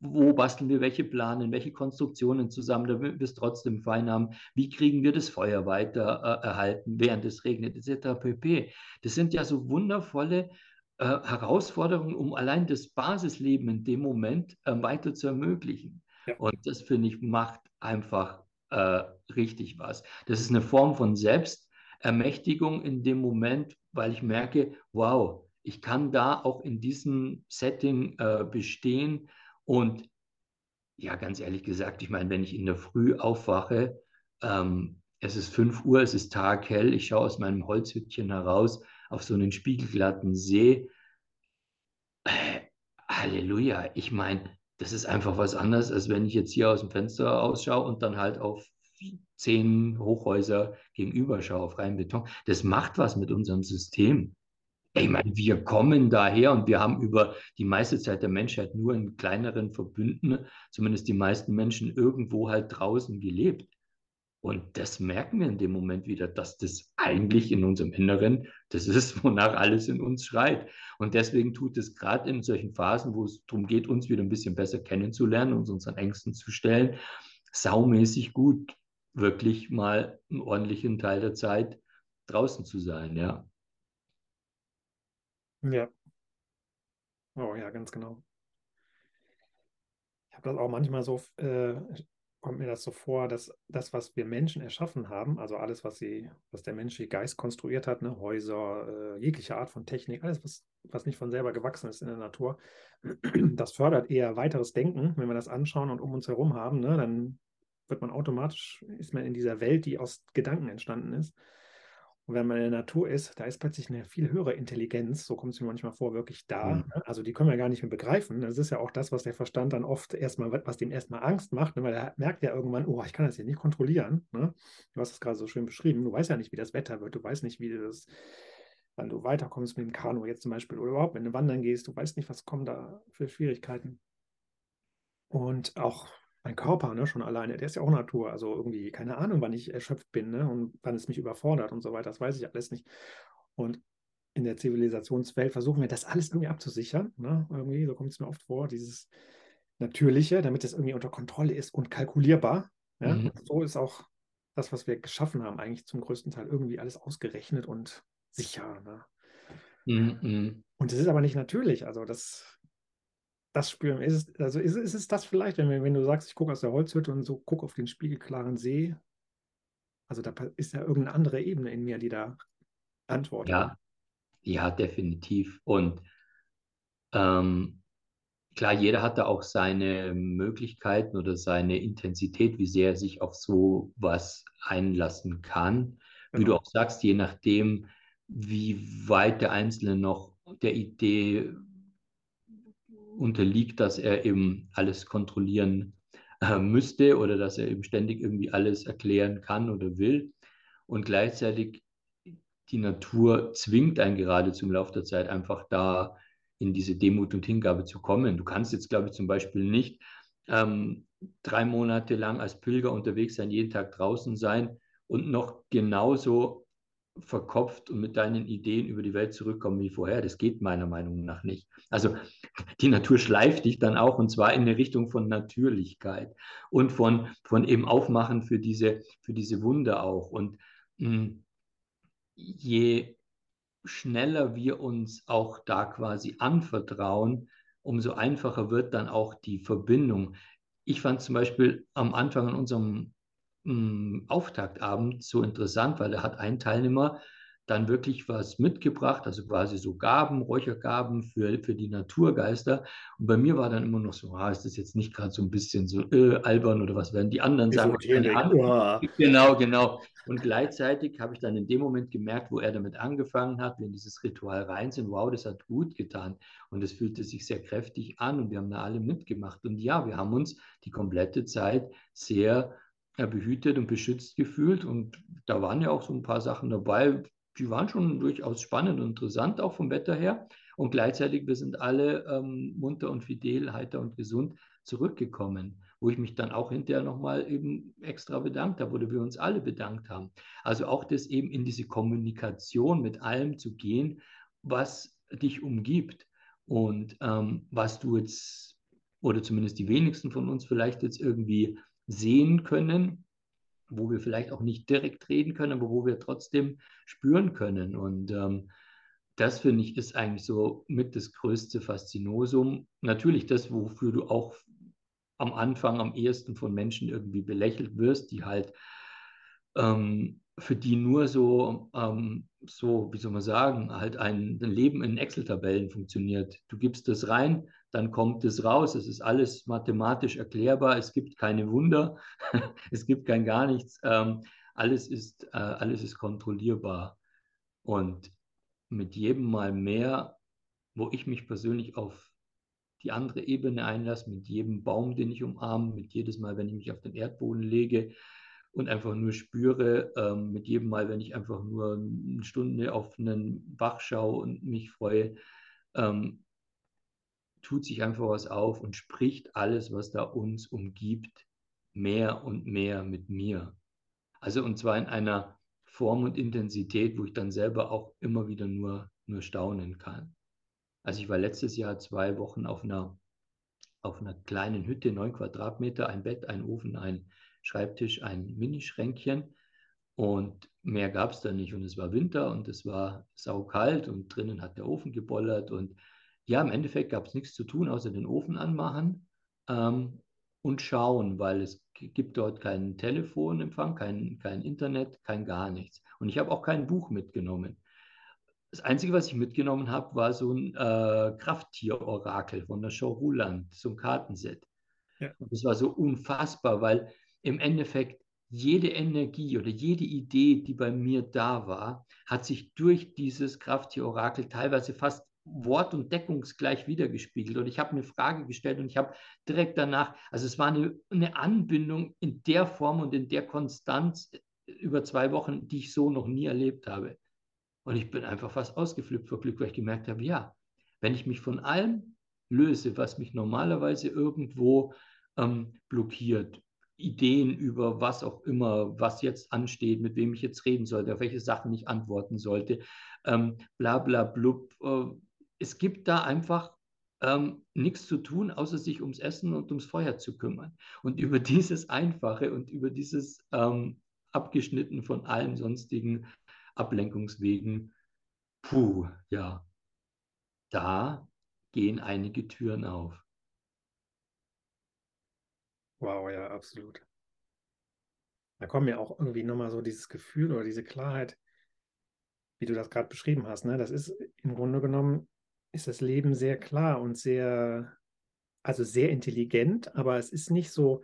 wo basteln wir welche Planen, welche Konstruktionen zusammen, damit wir es trotzdem fein haben, wie kriegen wir das Feuer weiter äh, erhalten, während es regnet, etc. pp. Das sind ja so wundervolle äh, Herausforderungen, um allein das Basisleben in dem Moment äh, weiter zu ermöglichen. Ja. Und das, finde ich, macht einfach äh, richtig was. Das ist eine Form von Selbst- Ermächtigung in dem Moment, weil ich merke, wow, ich kann da auch in diesem Setting äh, bestehen. Und ja, ganz ehrlich gesagt, ich meine, wenn ich in der Früh aufwache, ähm, es ist 5 Uhr, es ist taghell, ich schaue aus meinem Holzhüttchen heraus auf so einen spiegelglatten See. Äh, Halleluja, ich meine, das ist einfach was anderes, als wenn ich jetzt hier aus dem Fenster ausschaue und dann halt auf zehn Hochhäuser gegenüber schaue auf reinen Beton. Das macht was mit unserem System. Ich meine, wir kommen daher und wir haben über die meiste Zeit der Menschheit nur in kleineren Verbünden, zumindest die meisten Menschen, irgendwo halt draußen gelebt. Und das merken wir in dem Moment wieder, dass das eigentlich in unserem Inneren, das ist, wonach alles in uns schreit. Und deswegen tut es gerade in solchen Phasen, wo es darum geht, uns wieder ein bisschen besser kennenzulernen, uns unseren Ängsten zu stellen, saumäßig gut, wirklich mal einen ordentlichen Teil der Zeit draußen zu sein, ja. Ja, Oh ja, ganz genau. Ich habe das auch manchmal so, äh, kommt mir das so vor, dass das, was wir Menschen erschaffen haben, also alles, was sie, was der menschliche Geist konstruiert hat, ne, Häuser, äh, jegliche Art von Technik, alles, was, was nicht von selber gewachsen ist in der Natur, das fördert eher weiteres Denken. Wenn wir das anschauen und um uns herum haben, ne, dann wird man automatisch, ist man in dieser Welt, die aus Gedanken entstanden ist. Und wenn man in der Natur ist, da ist plötzlich eine viel höhere Intelligenz, so kommt es mir manchmal vor, wirklich da. Mhm. Ne? Also die können wir gar nicht mehr begreifen. Das ist ja auch das, was der Verstand dann oft erstmal, was dem erstmal Angst macht, ne? weil er merkt ja irgendwann, oh, ich kann das hier nicht kontrollieren. Ne? Du hast es gerade so schön beschrieben. Du weißt ja nicht, wie das Wetter wird, du weißt nicht, wie das, wann du weiterkommst mit dem Kanu jetzt zum Beispiel oder überhaupt, wenn du wandern gehst, du weißt nicht, was kommen da für Schwierigkeiten. Und auch mein Körper, ne, schon alleine, der ist ja auch Natur. Also irgendwie, keine Ahnung, wann ich erschöpft bin, ne, und wann es mich überfordert und so weiter, das weiß ich alles nicht. Und in der Zivilisationswelt versuchen wir das alles irgendwie abzusichern. Ne? Irgendwie, so kommt es mir oft vor, dieses Natürliche, damit es irgendwie unter Kontrolle ist und kalkulierbar. Ja? Mhm. so ist auch das, was wir geschaffen haben, eigentlich zum größten Teil irgendwie alles ausgerechnet und sicher. Ne? Mhm. Und es ist aber nicht natürlich. Also das das spüren. Ist es, also ist, ist es das vielleicht, wenn, wenn du sagst, ich gucke aus der Holzhütte und so gucke auf den spiegelklaren See? Also da ist ja irgendeine andere Ebene in mir, die da antwortet. Ja, ja, definitiv. Und ähm, klar, jeder hat da auch seine Möglichkeiten oder seine Intensität, wie sehr er sich auf so was einlassen kann. Genau. Wie du genau. auch sagst, je nachdem, wie weit der Einzelne noch der Idee unterliegt, dass er eben alles kontrollieren äh, müsste oder dass er eben ständig irgendwie alles erklären kann oder will. Und gleichzeitig die Natur zwingt einen gerade zum Lauf der Zeit einfach da in diese Demut und Hingabe zu kommen. Du kannst jetzt, glaube ich, zum Beispiel nicht ähm, drei Monate lang als Pilger unterwegs sein, jeden Tag draußen sein und noch genauso verkopft und mit deinen Ideen über die Welt zurückkommen wie vorher. Das geht meiner Meinung nach nicht. Also die Natur schleift dich dann auch und zwar in eine Richtung von Natürlichkeit und von, von eben Aufmachen für diese, für diese Wunder auch. Und mh, hm, je schneller wir uns auch da quasi anvertrauen, umso einfacher wird dann auch die Verbindung. Ich fand zum Beispiel am Anfang an unserem Auftaktabend so interessant, weil da hat ein Teilnehmer dann wirklich was mitgebracht, also quasi so Gaben, Räuchergaben für, für die Naturgeister. Und bei mir war dann immer noch so, ah, ist das jetzt nicht gerade so ein bisschen so äh, albern oder was werden die anderen sagen? Genau, genau. Und gleichzeitig habe ich dann in dem Moment gemerkt, wo er damit angefangen hat, wenn dieses Ritual rein sind, wow, das hat gut getan. Und es fühlte sich sehr kräftig an und wir haben da alle mitgemacht. Und ja, wir haben uns die komplette Zeit sehr behütet und beschützt gefühlt. Und da waren ja auch so ein paar Sachen dabei, die waren schon durchaus spannend und interessant, auch vom Wetter her. Und gleichzeitig, wir sind alle ähm, munter und fidel, heiter und gesund zurückgekommen, wo ich mich dann auch hinterher nochmal eben extra bedankt habe oder wir uns alle bedankt haben. Also auch das eben in diese Kommunikation mit allem zu gehen, was dich umgibt und ähm, was du jetzt, oder zumindest die wenigsten von uns vielleicht jetzt irgendwie sehen können, wo wir vielleicht auch nicht direkt reden können, aber wo wir trotzdem spüren können. Und ähm, das finde ich ist eigentlich so mit das größte Faszinosum. Natürlich das, wofür du auch am Anfang am ehesten von Menschen irgendwie belächelt wirst, die halt ähm, für die nur so, ähm, so, wie soll man sagen, halt ein, ein Leben in Excel-Tabellen funktioniert. Du gibst das rein, dann kommt es raus. Es ist alles mathematisch erklärbar. Es gibt keine Wunder. es gibt kein gar nichts. Ähm, alles, ist, äh, alles ist kontrollierbar. Und mit jedem Mal mehr, wo ich mich persönlich auf die andere Ebene einlasse, mit jedem Baum, den ich umarme, mit jedes Mal, wenn ich mich auf den Erdboden lege, und einfach nur spüre, ähm, mit jedem Mal, wenn ich einfach nur eine Stunde auf einen Bach schaue und mich freue, ähm, tut sich einfach was auf und spricht alles, was da uns umgibt, mehr und mehr mit mir. Also und zwar in einer Form und Intensität, wo ich dann selber auch immer wieder nur, nur staunen kann. Also ich war letztes Jahr zwei Wochen auf einer, auf einer kleinen Hütte, neun Quadratmeter, ein Bett, ein Ofen, ein Schreibtisch, ein Minischränkchen und mehr gab es da nicht. Und es war Winter und es war saukalt und drinnen hat der Ofen gebollert und ja, im Endeffekt gab es nichts zu tun, außer den Ofen anmachen ähm, und schauen, weil es gibt dort keinen Telefonempfang, kein, kein Internet, kein gar nichts. Und ich habe auch kein Buch mitgenommen. Das Einzige, was ich mitgenommen habe, war so ein äh, Krafttier-Orakel von der Show Ruland, so ein Kartenset. Ja. Und das war so unfassbar, weil im Endeffekt jede Energie oder jede Idee, die bei mir da war, hat sich durch dieses Krafttier-Orakel teilweise fast wort- und deckungsgleich wiedergespiegelt. Und ich habe eine Frage gestellt und ich habe direkt danach, also es war eine, eine Anbindung in der Form und in der Konstanz über zwei Wochen, die ich so noch nie erlebt habe. Und ich bin einfach fast ausgeflippt vor Glück, weil ich gemerkt habe, ja, wenn ich mich von allem löse, was mich normalerweise irgendwo ähm, blockiert, Ideen über was auch immer, was jetzt ansteht, mit wem ich jetzt reden sollte, auf welche Sachen ich antworten sollte, ähm, bla bla blub. Äh, es gibt da einfach ähm, nichts zu tun, außer sich ums Essen und ums Feuer zu kümmern. Und über dieses Einfache und über dieses ähm, abgeschnitten von allen sonstigen Ablenkungswegen, puh, ja, da gehen einige Türen auf. Wow, ja, absolut. Da kommt mir auch irgendwie nochmal so dieses Gefühl oder diese Klarheit, wie du das gerade beschrieben hast. Ne? Das ist im Grunde genommen, ist das Leben sehr klar und sehr, also sehr intelligent, aber es ist nicht so,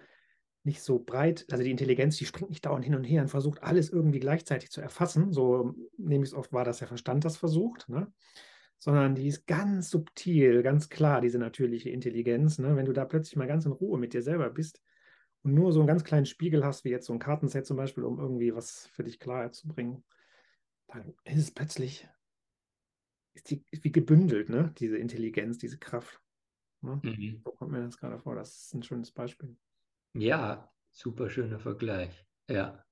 nicht so breit, also die Intelligenz, die springt nicht dauernd hin und her und versucht alles irgendwie gleichzeitig zu erfassen. So nämlich oft war das der Verstand das versucht, ne? sondern die ist ganz subtil, ganz klar, diese natürliche Intelligenz. Ne? Wenn du da plötzlich mal ganz in Ruhe mit dir selber bist und nur so einen ganz kleinen Spiegel hast, wie jetzt so ein Kartenset zum Beispiel, um irgendwie was für dich Klarheit zu bringen, dann ist es plötzlich, ist die wie gebündelt, ne? diese Intelligenz, diese Kraft. Ne? Mhm. So kommt mir das gerade vor, das ist ein schönes Beispiel. Ja, super schöner Vergleich. Ja,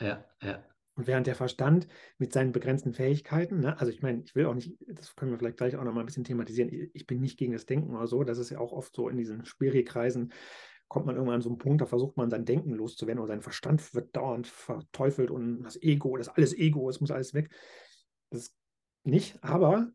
ja, ja. Und während der Verstand mit seinen begrenzten Fähigkeiten, ne, also ich meine, ich will auch nicht, das können wir vielleicht gleich auch noch mal ein bisschen thematisieren, ich bin nicht gegen das Denken oder so, das ist ja auch oft so in diesen Spiri-Kreisen, kommt man irgendwann an so einen Punkt, da versucht man sein Denken loszuwerden oder sein Verstand wird dauernd verteufelt und das Ego, das ist alles Ego, es muss alles weg. Das ist nicht, aber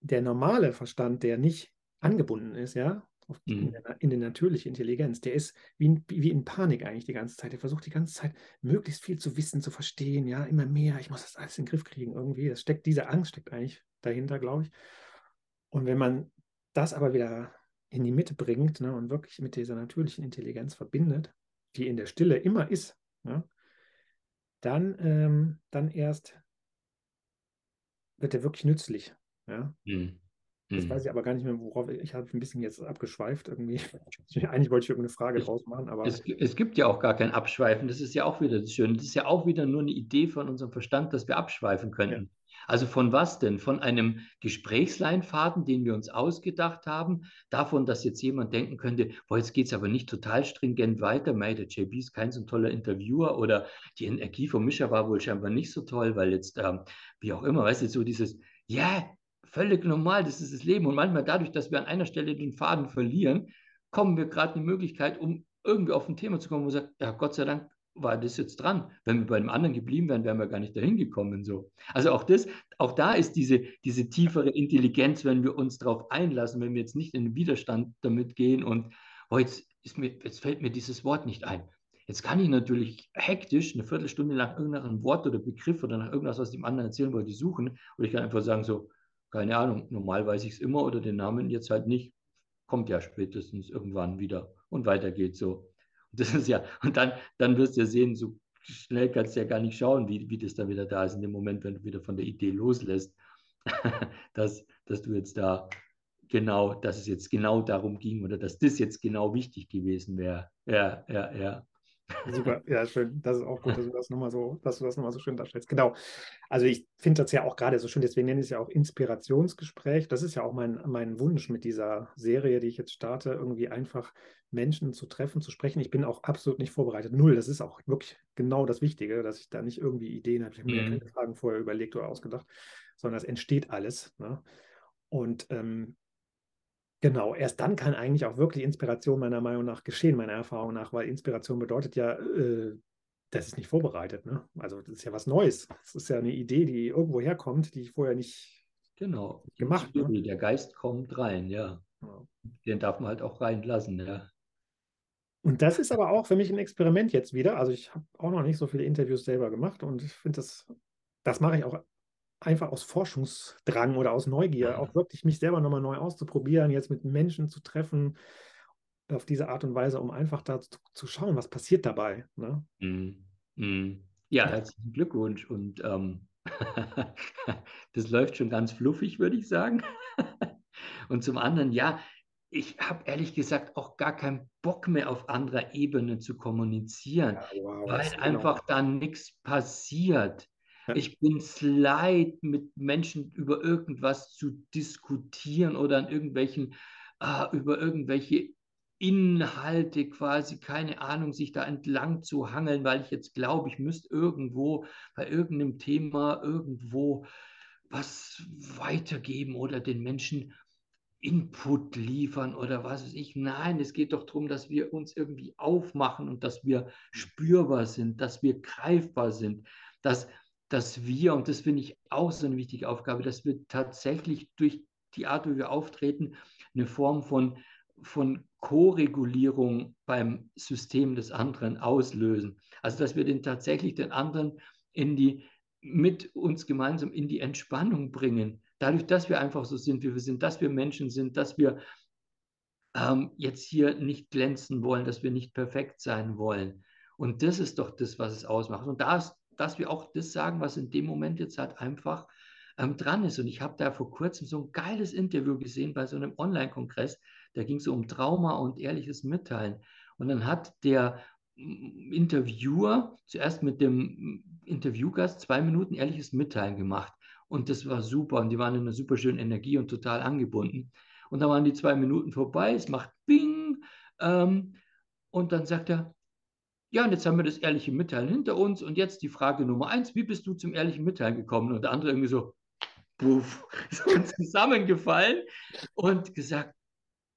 der normale Verstand, der nicht angebunden ist, ja, mhm. in, der, in die natürliche Intelligenz. Der ist wie in, wie in Panik eigentlich die ganze Zeit. Der versucht die ganze Zeit möglichst viel zu wissen, zu verstehen, ja, immer mehr. Ich muss das alles in den Griff kriegen irgendwie. Das steckt, diese Angst steckt eigentlich dahinter, glaube ich. Und wenn man das aber wieder in die Mitte bringt ne, und wirklich mit dieser natürlichen Intelligenz verbindet, die in der Stille immer ist, ja, dann, ähm, dann erst wird er wirklich nützlich. Ja? Mhm. Jetzt weiß mhm. ich aber gar nicht mehr, worauf ich habe ein bisschen jetzt abgeschweift irgendwie. Eigentlich wollte ich irgendeine Frage draus machen, aber. Es, es, gibt ja auch gar kein Abschweifen. Das ist ja auch wieder das Schöne. Das ist ja auch wieder nur eine Idee von unserem Verstand, dass wir abschweifen könnten. Also von was denn? Von einem Gesprächsleinfaden, den wir uns ausgedacht haben, davon, dass jetzt jemand denken könnte, boah, jetzt geht es aber nicht total stringent weiter, mei, der JB ist kein so toller Interviewer oder die Energie vom Mischer war wohl scheinbar nicht so toll, weil jetzt, ähm, wie auch immer, weißt du, so dieses, ja, völlig normal, das ist das Leben. Und manchmal dadurch, dass wir an einer Stelle den Faden verlieren, kommen wir gerade eine Möglichkeit, um irgendwie auf ein Thema zu kommen, wo wir sagen, ja, Gott sei Dank war das jetzt dran. Wenn wir bei einem anderen geblieben wären, wären wir gar nicht dahin gekommen. So. Also auch das, auch da ist diese, diese tiefere Intelligenz, wenn wir uns darauf einlassen, wenn wir jetzt nicht in den Widerstand damit gehen und oh, jetzt, mir, jetzt fällt mir dieses Wort nicht ein. Jetzt kann ich natürlich hektisch eine Viertelstunde nach irgendeinem Wort oder Begriff oder nach irgendwas, was ich dem anderen erzählen wollte, suchen. Oder ich kann einfach sagen so, keine Ahnung, normal weiß ich es immer oder den Namen jetzt halt nicht. Kommt ja spätestens irgendwann wieder und weiter geht's so. Das ist ja, und dann, dann wirst du ja sehen, so schnell kannst du ja gar nicht schauen, wie, wie das dann wieder da ist in dem Moment, wenn du wieder von der Idee loslässt, dass, dass du jetzt da genau, dass es jetzt genau darum ging oder dass das jetzt genau wichtig gewesen wäre. Ja, ja, ja. Super, ja, schön. Das ist auch gut, dass du das nochmal so, dass du das nochmal so schön darstellst. Genau. Also ich finde das ja auch gerade so schön, deswegen nenne ich es ja auch Inspirationsgespräch. Das ist ja auch mein, mein Wunsch mit dieser Serie, die ich jetzt starte, irgendwie einfach Menschen zu treffen, zu sprechen. Ich bin auch absolut nicht vorbereitet. Null. Das ist auch wirklich genau das Wichtige, dass ich da nicht irgendwie Ideen habe. Ich habe mir mhm. keine Fragen vorher überlegt oder ausgedacht, sondern es entsteht alles. Ne? Und ähm, Genau, erst dann kann eigentlich auch wirklich Inspiration meiner Meinung nach geschehen, meiner Erfahrung nach, weil Inspiration bedeutet ja, äh, das ist nicht vorbereitet. Ne? Also das ist ja was Neues. Das ist ja eine Idee, die irgendwo herkommt, die ich vorher nicht Genau. Gemacht. Ne? Der Geist kommt rein, ja. ja. Den darf man halt auch reinlassen, ja. Und das ist aber auch für mich ein Experiment jetzt wieder. Also ich habe auch noch nicht so viele Interviews selber gemacht und ich finde das, das mache ich auch einfach aus Forschungsdrang oder aus Neugier, auch wirklich mich selber nochmal neu auszuprobieren, jetzt mit Menschen zu treffen, auf diese Art und Weise, um einfach da zu, zu schauen, was passiert dabei. Ne? Mm, mm. Ja, herzlichen Glückwunsch. Und ähm, das läuft schon ganz fluffig, würde ich sagen. und zum anderen, ja, ich habe ehrlich gesagt auch gar keinen Bock mehr auf anderer Ebene zu kommunizieren, ja, wow, weil einfach genau. dann nichts passiert. Ja. Ich bin es leid, mit Menschen über irgendwas zu diskutieren oder an irgendwelchen, äh, über irgendwelche Inhalte quasi, keine Ahnung, sich da entlang zu hangeln, weil ich jetzt glaube, ich müsste irgendwo bei irgendeinem Thema irgendwo was weitergeben oder den Menschen Input liefern oder was weiß ich. Nein, es geht doch darum, dass wir uns irgendwie aufmachen und dass wir spürbar sind, dass wir greifbar sind, dass, dass wir, und das finde ich auch so eine wichtige Aufgabe, dass wir tatsächlich durch die Art, wie wir auftreten, eine Form von, von Co-Regulierung beim System des anderen auslösen. Also dass wir den tatsächlich den anderen in die, mit uns gemeinsam in die Entspannung bringen, dadurch, dass wir einfach so sind, wie wir sind, dass wir Menschen sind, dass wir ähm, jetzt hier nicht glänzen wollen, dass wir nicht perfekt sein wollen. Und das ist doch das, was es ausmacht. Und da ist, dass wir auch das sagen, was in dem Moment jetzt halt einfach ähm, dran ist. Und ich habe da vor kurzem so ein geiles Interview gesehen bei so einem Online-Kongress. Da ging es um Trauma und ehrliches Mitteilen. Und dann hat der mm, Interviewer zuerst mit dem Interviewgast zwei Minuten ehrliches Mitteilen gemacht. Und das war super. Und die waren in einer super schönen Energie und total angebunden. Und dann waren die zwei Minuten vorbei, es macht Bing. Ähm, und dann sagt er, ja, und jetzt haben wir das ehrliche Mitteilen hinter uns. Und jetzt die Frage Nummer eins, wie bist du zum ehrlichen Mitteilen gekommen? Und der andere irgendwie so, puff, so zusammengefallen und gesagt,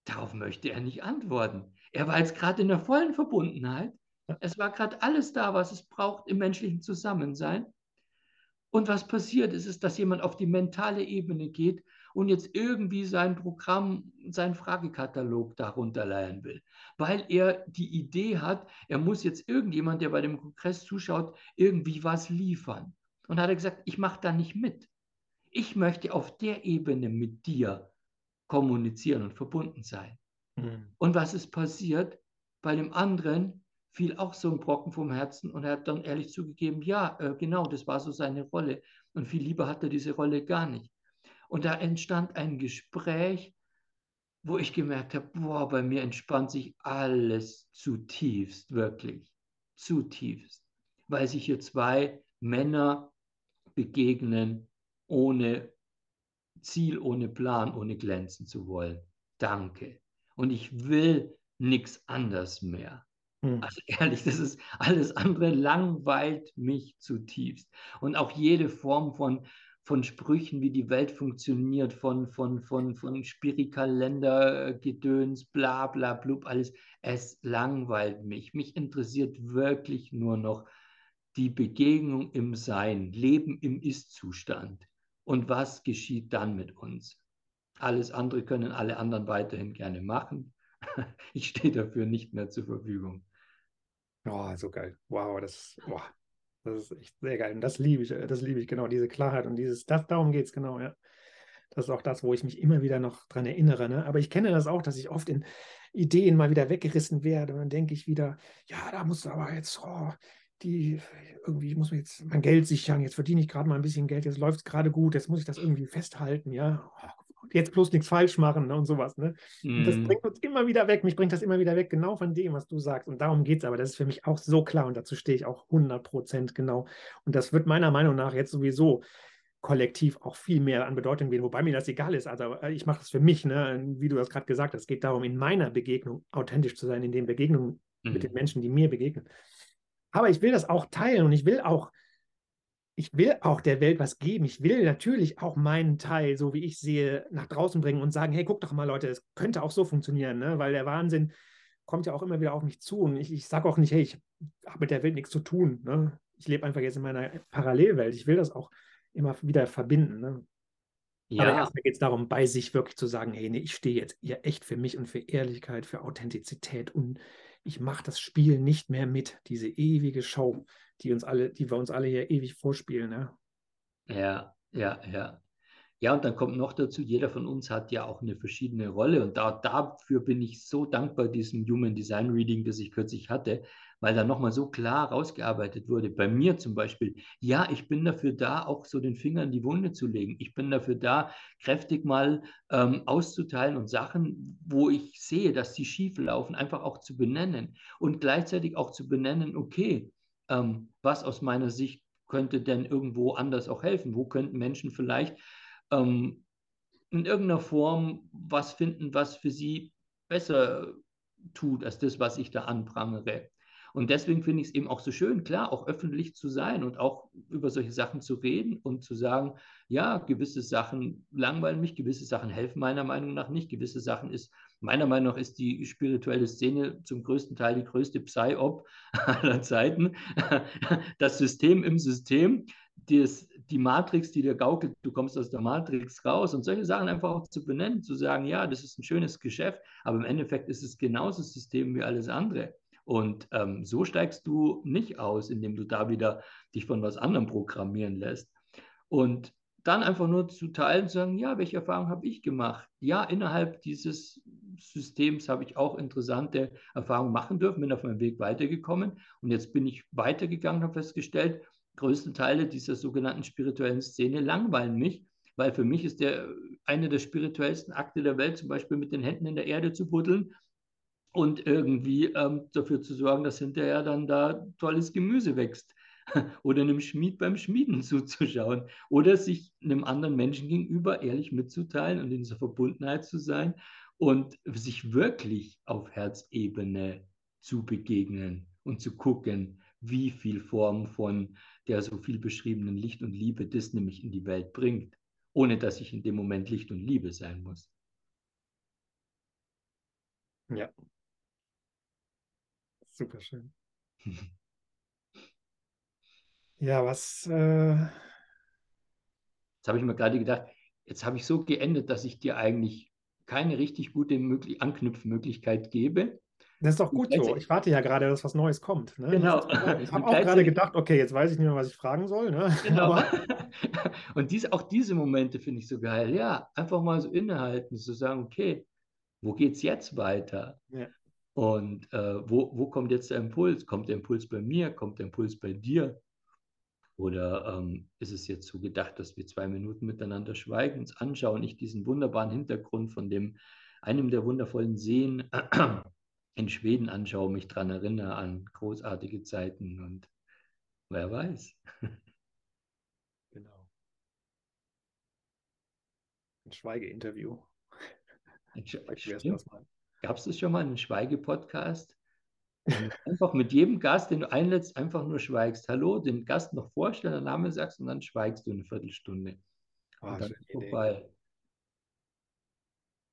darauf möchte er nicht antworten. Er war jetzt gerade in der vollen Verbundenheit. Es war gerade alles da, was es braucht im menschlichen Zusammensein. Und was passiert ist, ist, dass jemand auf die mentale Ebene geht und jetzt irgendwie sein Programm, seinen Fragekatalog darunter leihen will, weil er die Idee hat, er muss jetzt irgendjemand, der bei dem Kongress zuschaut, irgendwie was liefern. Und hat er gesagt, ich mache da nicht mit. Ich möchte auf der Ebene mit dir kommunizieren und verbunden sein. Mhm. Und was ist passiert? Bei dem anderen fiel auch so ein Brocken vom Herzen und er hat dann ehrlich zugegeben, ja, äh, genau, das war so seine Rolle. Und viel lieber hat er diese Rolle gar nicht. Und da entstand ein Gespräch, wo ich gemerkt habe, boah, bei mir entspannt sich alles zutiefst, wirklich, zutiefst, weil sich hier zwei Männer begegnen, ohne Ziel, ohne Plan, ohne glänzen zu wollen. Danke. Und ich will nichts anders mehr. Hm. Also ehrlich, das ist alles andere langweilt mich zutiefst. Und auch jede Form von, von Sprüchen, wie die Welt funktioniert, von, von, von, von Spirikalender, Gedöns, bla bla blub, alles, es langweilt mich. Mich interessiert wirklich nur noch die Begegnung im Sein, Leben im Ist-Zustand. Und was geschieht dann mit uns? Alles andere können alle anderen weiterhin gerne machen. Ich stehe dafür nicht mehr zur Verfügung. Oh, so geil. Wow, das, oh, das ist echt sehr geil. Und das liebe ich, äh, das liebe ich, genau, diese Klarheit und dieses, das, darum geht es, genau, ja. Das ist auch das, wo ich mich immer wieder noch dran erinnere. Ne? Aber ich kenne das auch, dass ich oft in Ideen mal wieder weggerissen werde. Und dann denke ich wieder, ja, da musst du aber jetzt, oh, die, irgendwie muss man jetzt mein Geld sichern, jetzt verdiene ich gerade mal ein bisschen Geld, jetzt läuft es gerade gut, jetzt muss ich das irgendwie festhalten, ja. Oh, jetzt bloß nichts falsch machen ne, und sowas. Ne? Mm. Und das mhm. bringt uns immer wieder weg. Mich bringt das immer wieder weg, genau von dem, was du sagst. Und darum geht es aber. Das ist für mich auch so klar und dazu stehe ich auch 100 Prozent genau. Und das wird meiner Meinung nach jetzt sowieso kollektiv auch viel mehr an Bedeutung gehen, wobei mir das egal ist. Also äh, ich mache das für mich, ne? wie du das gerade gesagt hast. Es geht darum, in meiner Begegnung authentisch zu sein, in den Begegnungen mm. mit den mhm. Menschen, die mir begegnen. Aber ich will das auch teilen und ich will auch ich will auch der Welt was geben. Ich will natürlich auch meinen Teil, so wie ich sehe, nach draußen bringen und sagen, hey, guck doch mal, Leute, es könnte auch so funktionieren, ne? weil der Wahnsinn kommt ja auch immer wieder auf mich zu. Und ich, ich sage auch nicht, hey, ich habe mit der Welt nichts zu tun. Ne? Ich lebe einfach jetzt in meiner Parallelwelt. Ich will das auch immer wieder verbinden. Ne? Ja. Aber erstmal geht es darum, bei sich wirklich zu sagen, hey, nee, ich stehe jetzt hier echt für mich und für Ehrlichkeit, für Authentizität und ich mache das Spiel nicht mehr mit, diese ewige Show, die uns alle, die wir uns alle hier ewig vorspielen. Ne? Ja, ja, ja. Ja, und dann kommt noch dazu, jeder von uns hat ja auch eine verschiedene Rolle. Und da, dafür bin ich so dankbar, diesem Human Design Reading, das ich kürzlich hatte, weil da nochmal so klar rausgearbeitet wurde. Bei mir zum Beispiel, ja, ich bin dafür da, auch so den Finger in die Wunde zu legen. Ich bin dafür da, kräftig mal ähm, auszuteilen und Sachen, wo ich sehe, dass die schief laufen, einfach auch zu benennen und gleichzeitig auch zu benennen, okay, ähm, was aus meiner Sicht könnte denn irgendwo anders auch helfen? Wo könnten Menschen vielleicht ähm, in irgendeiner Form was finden, was für sie besser tut als das, was ich da anprangere? Und deswegen finde ich es eben auch so schön, klar, auch öffentlich zu sein und auch über solche Sachen zu reden und zu sagen, ja, gewisse Sachen langweilen mich, gewisse Sachen helfen meiner Meinung nach nicht, gewisse Sachen ist, meiner Meinung nach ist die spirituelle Szene zum größten Teil die größte Psy-Op aller Zeiten. Das System im System, das, die Matrix, die dir gaukelt, du kommst aus der Matrix raus und solche Sachen einfach auch zu benennen, zu sagen, ja, das ist ein schönes Geschäft, aber im Endeffekt ist es genauso System wie alles andere. Und ähm, so steigst du nicht aus, indem du da wieder dich von was anderem programmieren lässt. Und dann einfach nur zu teilen, zu sagen, ja, welche Erfahrungen habe ich gemacht? Ja, innerhalb dieses Systems habe ich auch interessante Erfahrungen machen dürfen, bin auf meinem Weg weitergekommen und jetzt bin ich weitergegangen, habe festgestellt, größten Teile dieser sogenannten spirituellen Szene langweilen mich, weil für mich ist der eine der spirituellsten Akte der Welt, zum Beispiel mit den Händen in der Erde zu buddeln und irgendwie ähm, dafür zu sorgen, dass hinterher dann da tolles Gemüse wächst. Oder einem Schmied beim Schmieden zuzuschauen. Oder sich einem anderen Menschen gegenüber ehrlich mitzuteilen und in dieser Verbundenheit zu sein und sich wirklich auf Herzebene zu begegnen und zu gucken, wie viel Form von der so viel beschriebenen Licht und Liebe das nämlich in die Welt bringt, ohne dass ich in dem Moment Licht und Liebe sein muss. Ja, Super schön. ja, was. Äh... Jetzt habe ich mir gerade gedacht, jetzt habe ich so geendet, dass ich dir eigentlich keine richtig gute Möglich Anknüpfmöglichkeit gebe. Das ist doch gut so. Ich warte ja gerade, dass was Neues kommt. Ne? Genau. Ich habe auch gerade gedacht, okay, jetzt weiß ich nicht mehr, was ich fragen soll. Ne? Genau. Und dies, auch diese Momente finde ich so geil. Ja, einfach mal so innehalten, zu sagen, okay, wo geht es jetzt weiter? Ja. Und äh, wo, wo kommt jetzt der Impuls? Kommt der Impuls bei mir? Kommt der Impuls bei dir? Oder ähm, ist es jetzt so gedacht, dass wir zwei Minuten miteinander schweigen, uns anschauen, ich diesen wunderbaren Hintergrund von dem einem der wundervollen Seen in Schweden anschaue, mich daran erinnere an großartige Zeiten und wer weiß. genau. Ein Schweigeinterview. Ein Sch das mal. Gab es das schon mal, einen Schweige-Podcast? einfach mit jedem Gast, den du einlädst, einfach nur schweigst. Hallo, den Gast noch vorstellen, den Namen sagst und dann schweigst du eine Viertelstunde. Oh, und dann ist vorbei.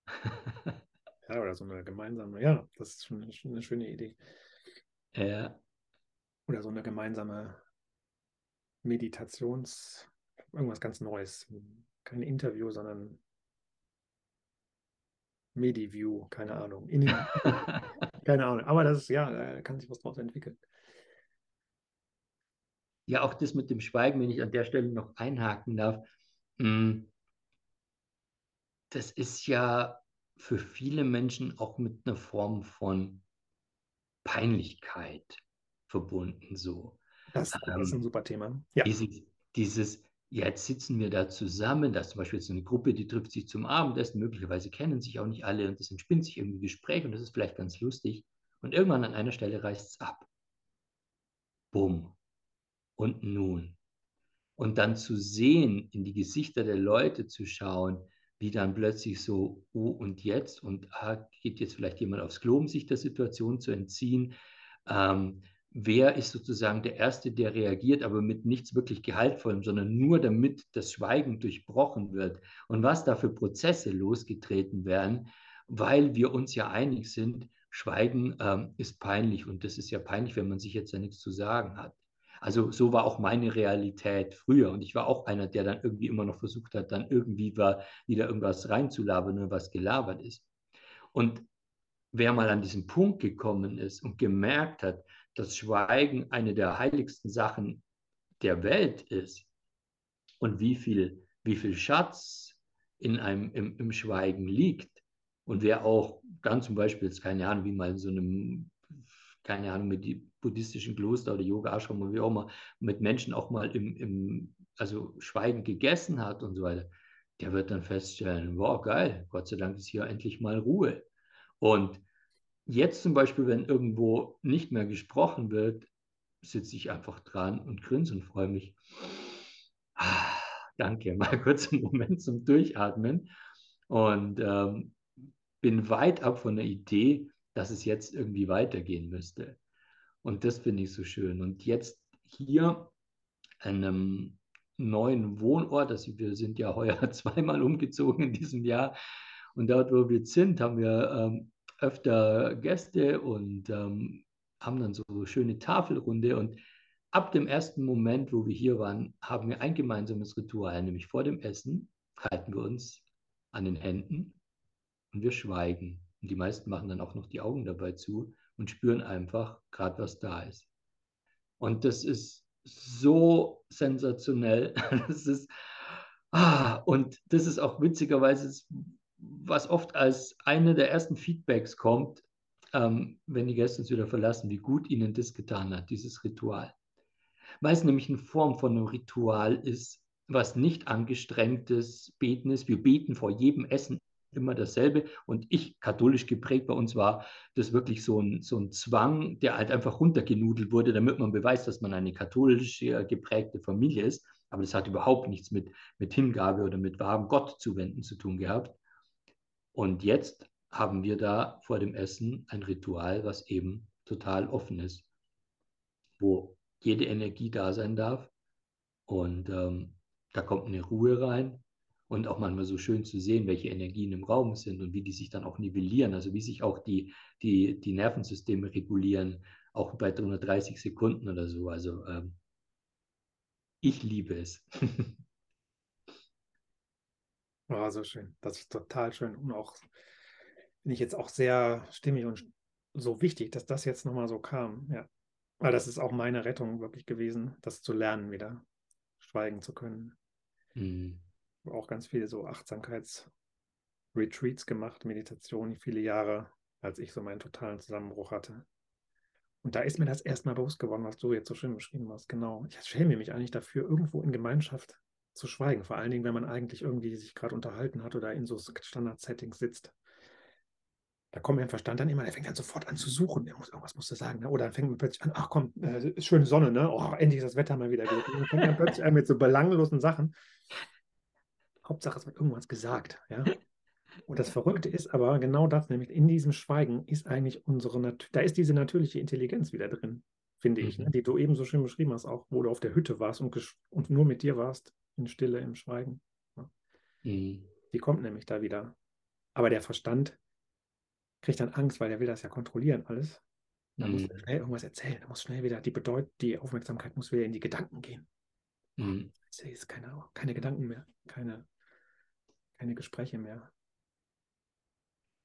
ja, oder so eine gemeinsame, ja, das ist schon eine, eine schöne Idee. Ja. Oder so eine gemeinsame Meditations, irgendwas ganz Neues. Kein Interview, sondern Mediview, keine Ahnung. keine Ahnung. Aber das ist, ja, da kann sich was draus entwickeln. Ja, auch das mit dem Schweigen, wenn ich an der Stelle noch einhaken darf. Hm, das ist ja für viele Menschen auch mit einer Form von Peinlichkeit verbunden. So. Das, das ähm, ist ein super Thema. Ja. Dieses, dieses jetzt sitzen wir da zusammen, da ist zum Beispiel jetzt eine Gruppe, die trifft sich zum Abendessen, möglicherweise kennen sich auch nicht alle und es entspinnt sich irgendwie Gespräch und das ist vielleicht ganz lustig. Und irgendwann an einer Stelle reißt es ab. Bumm. Und nun. Und dann zu sehen, in die Gesichter der Leute zu schauen, wie dann plötzlich so, oh und jetzt und ah, geht jetzt vielleicht jemand aufs Klo, um sich der Situation zu entziehen. Ähm, wer ist sozusagen der Erste, der reagiert, aber mit nichts wirklich Gehaltvollem, sondern nur damit das Schweigen durchbrochen wird und was da für Prozesse losgetreten werden, weil wir uns ja einig sind, Schweigen ähm, ist peinlich und das ist ja peinlich, wenn man sich jetzt ja nichts zu sagen hat. Also so war auch meine Realität früher. Und ich war auch einer, der dann irgendwie immer noch versucht hat, dann irgendwie war, wieder irgendwas reinzulabern und was gelabert ist. Und wer mal an diesen Punkt gekommen ist und gemerkt hat, dass Schweigen eine der heiligsten Sachen der Welt ist und wie viel, wie viel Schatz in einem, im, im Schweigen liegt und wer auch dann zum Beispiel, jetzt keine Ahnung, wie mal in so einem, keine Ahnung, mit die buddhistischen Kloster oder Yoga-Ashram oder wie auch immer, mit Menschen auch mal im, im, also Schweigen gegessen hat und so weiter, der wird dann feststellen, wow, geil, Gott sei Dank ist hier endlich mal Ruhe. Und jetzt zum Beispiel, wenn irgendwo nicht mehr gesprochen wird, sitze ich einfach dran und grinse und freue mich. Ah, danke, mal kurz einen Moment zum Durchatmen und ähm, bin weit ab von der Idee, dass es jetzt irgendwie weitergehen müsste. Und das finde ich so schön. Und jetzt hier an einem neuen Wohnort, also wir sind ja heuer zweimal umgezogen in diesem Jahr. Und dort, wo wir sind, haben wir ähm, öfter Gäste und ähm, haben dann so eine schöne Tafelrunde. Und ab dem ersten Moment, wo wir hier waren, haben wir ein gemeinsames Ritual, nämlich vor dem Essen halten wir uns an den Händen und wir schweigen. Und die meisten machen dann auch noch die Augen dabei zu und spüren einfach gerade, was da ist. Und das ist so sensationell. Das ist, ah, und das ist auch witzigerweise, was oft als eine der ersten Feedbacks kommt, ähm, wenn die Gäste uns wieder verlassen, wie gut ihnen das getan hat, dieses Ritual. Weil es nämlich eine Form von einem Ritual ist, was nicht angestrengtes Beten ist. Wir beten vor jedem Essen immer dasselbe. Und ich, katholisch geprägt, bei uns war das wirklich so ein, so ein Zwang, der halt einfach runtergenudelt wurde, damit man beweist, dass man eine katholisch geprägte Familie ist. Aber das hat überhaupt nichts mit, mit Hingabe oder mit wahrem Gott zuwenden zu tun gehabt. Und jetzt haben wir da vor dem Essen ein Ritual, was eben total offen ist, wo jede Energie da sein darf. Und ähm, da kommt eine Ruhe rein, und auch manchmal so schön zu sehen, welche Energien im Raum sind und wie die sich dann auch nivellieren, also wie sich auch die, die, die Nervensysteme regulieren, auch bei 330 Sekunden oder so. Also ähm, ich liebe es. Oh, so schön. Das ist total schön. Und auch finde ich jetzt auch sehr stimmig und so wichtig, dass das jetzt nochmal so kam. Ja. Weil das ist auch meine Rettung wirklich gewesen, das zu lernen, wieder schweigen zu können. Mhm auch ganz viele so Achtsamkeits-Retreats gemacht, Meditation, viele Jahre, als ich so meinen totalen Zusammenbruch hatte. Und da ist mir das erstmal bewusst geworden, was du jetzt so schön beschrieben hast. Genau. Ich schäme mich eigentlich dafür, irgendwo in Gemeinschaft zu schweigen. Vor allen Dingen, wenn man eigentlich irgendwie sich gerade unterhalten hat oder in so Standard-Settings sitzt. Da kommt mein Verstand dann immer, der fängt dann sofort an zu suchen. Er muss, irgendwas musst du sagen. Ne? Oder dann fängt man plötzlich an, ach komm, äh, schöne Sonne, ne? Oh, endlich ist das Wetter mal wieder gut. Und dann fängt man plötzlich an mit so belanglosen Sachen. Hauptsache, es wird irgendwas gesagt. Ja? Und das Verrückte ist aber genau das, nämlich in diesem Schweigen ist eigentlich unsere, Nat da ist diese natürliche Intelligenz wieder drin, finde ich, ne? Mhm. die du eben so schön beschrieben hast, auch wo du auf der Hütte warst und, und nur mit dir warst, in Stille, im Schweigen. Mhm. Die kommt nämlich da wieder. Aber der Verstand kriegt dann Angst, weil er will das ja kontrollieren alles. Dann mhm. muss er schnell irgendwas erzählen, dann muss schnell wieder die Bedeut die Aufmerksamkeit muss wieder in die Gedanken gehen. Mhm. Jetzt ist keine, keine Gedanken mehr, keine keine Gespräche mehr.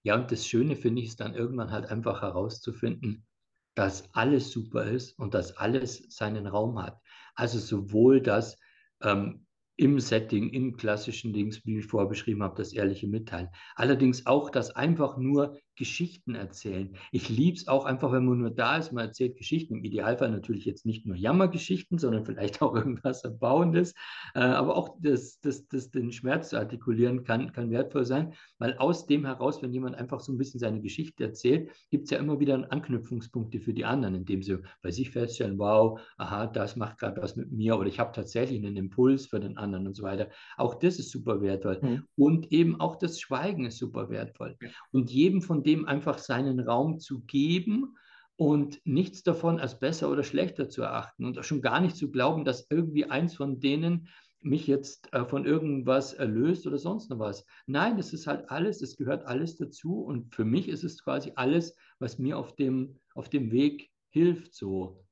Ja, und das Schöne finde ich ist dann irgendwann halt einfach herauszufinden, dass alles super ist und dass alles seinen Raum hat. Also sowohl das, ähm, im Setting, im klassischen Dings, wie ich vorher beschrieben habe, das ehrliche Mitteilen. Allerdings auch das einfach nur Geschichten erzählen. Ich liebe es auch einfach, wenn man nur da ist, man erzählt Geschichten. Im Idealfall natürlich jetzt nicht nur Jammergeschichten, sondern vielleicht auch irgendwas Erbauendes. Äh, aber auch das, das, das, den Schmerz zu artikulieren kann, kann wertvoll sein, weil aus dem heraus, wenn jemand einfach so ein bisschen seine Geschichte erzählt, gibt es ja immer wieder Anknüpfungspunkte für die anderen, indem sie bei sich feststellen, wow, aha, das macht gerade was mit mir oder ich habe tatsächlich einen Impuls für den anderen und so weiter. Auch das ist super wertvoll. Mhm. Und eben auch das Schweigen ist super wertvoll. Ja. Und jedem von dem einfach seinen Raum zu geben und nichts davon als besser oder schlechter zu erachten und schon gar nicht zu glauben, dass irgendwie eins von denen mich jetzt äh, von irgendwas erlöst oder sonst noch was. Nein, das ist halt alles, es gehört alles dazu und für mich ist es quasi alles, was mir auf dem, auf dem Weg hilft so.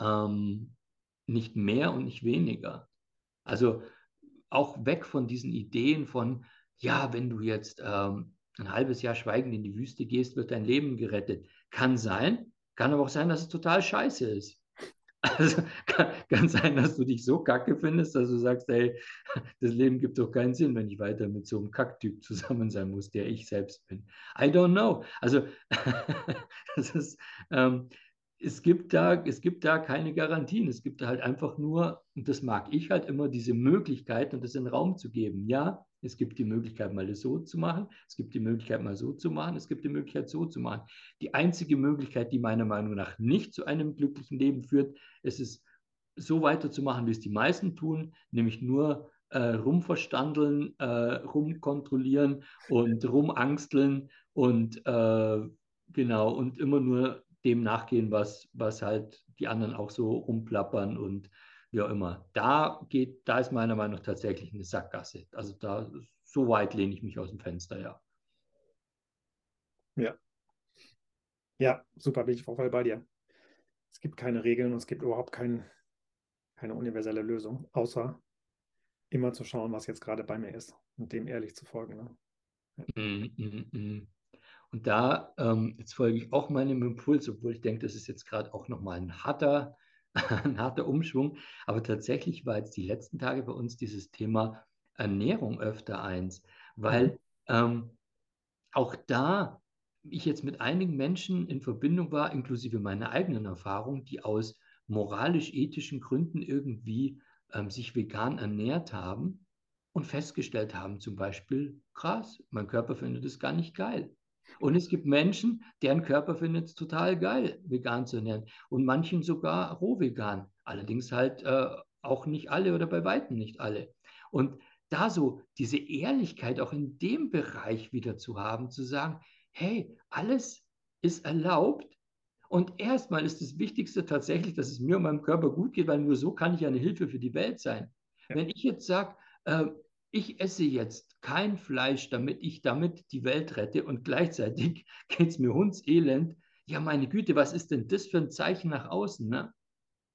Ähm, nicht mehr und nicht weniger. Also auch weg von diesen Ideen von, ja, wenn du jetzt ähm, ein halbes Jahr schweigend in die Wüste gehst, wird dein Leben gerettet. Kann sein, kann aber auch sein, dass es total scheiße ist. Also kann, kann, sein, dass du dich so kacke findest, dass du sagst, ey, das Leben gibt doch keinen Sinn, wenn ich weiter mit so einem Kacktyp zusammen sein muss, der ich selbst bin. I don't know. Also ist, ähm, es gibt, da, es gibt da keine Garantien. Es gibt halt einfach nur, und das mag ich halt immer, diese Möglichkeit und das in den Raum zu geben. Ja, es gibt die Möglichkeit, mal das so zu machen. Es gibt die Möglichkeit, mal so zu machen. Es gibt die Möglichkeit, so zu machen. Die einzige Möglichkeit, die meiner Meinung nach nicht zu einem glücklichen Leben führt, ist es, so weiterzumachen, wie es die meisten tun, nämlich nur äh, rumverstandeln, äh, rumkontrollieren und rumangsteln und äh, genau und immer nur dem nachgehen, was, was halt die anderen auch so rumplappern und wie auch immer. Da geht, da ist meiner Meinung nach tatsächlich eine Sackgasse. Also da, so weit lehne ich mich aus dem Fenster, ja. Ja. Ja, super, bin ich voll bei dir. Es gibt keine Regeln und es gibt überhaupt kein, keine universelle Lösung, außer immer zu schauen, was jetzt gerade bei mir ist und dem ehrlich zu folgen. Ne? Ja. Mm, mm, mm. Und da, ähm, jetzt folge ich auch meinem Impuls, obwohl ich denke, das ist jetzt gerade auch nochmal ein harter, ein harter Umschwung. Aber tatsächlich war jetzt die letzten Tage bei uns dieses Thema Ernährung öfter eins, weil mhm. ähm, auch da ich jetzt mit einigen Menschen in Verbindung war, inklusive meiner eigenen Erfahrung, die aus moralisch-ethischen Gründen irgendwie ähm, sich vegan ernährt haben und festgestellt haben, zum Beispiel, krass, mein Körper findet es gar nicht geil. Und es gibt Menschen, deren Körper findet es total geil, vegan zu ernähren. Und manchen sogar roh vegan. Allerdings halt äh, auch nicht alle oder bei weitem nicht alle. Und da so diese Ehrlichkeit auch in dem Bereich wieder zu haben, zu sagen, hey, alles ist erlaubt. Und erstmal ist das Wichtigste tatsächlich, dass es mir und meinem Körper gut geht, weil nur so kann ich eine Hilfe für die Welt sein. Ja. Wenn ich jetzt sage, äh, ich esse jetzt kein Fleisch, damit ich damit die Welt rette und gleichzeitig geht es mir hundselend. Ja, meine Güte, was ist denn das für ein Zeichen nach außen? Ne?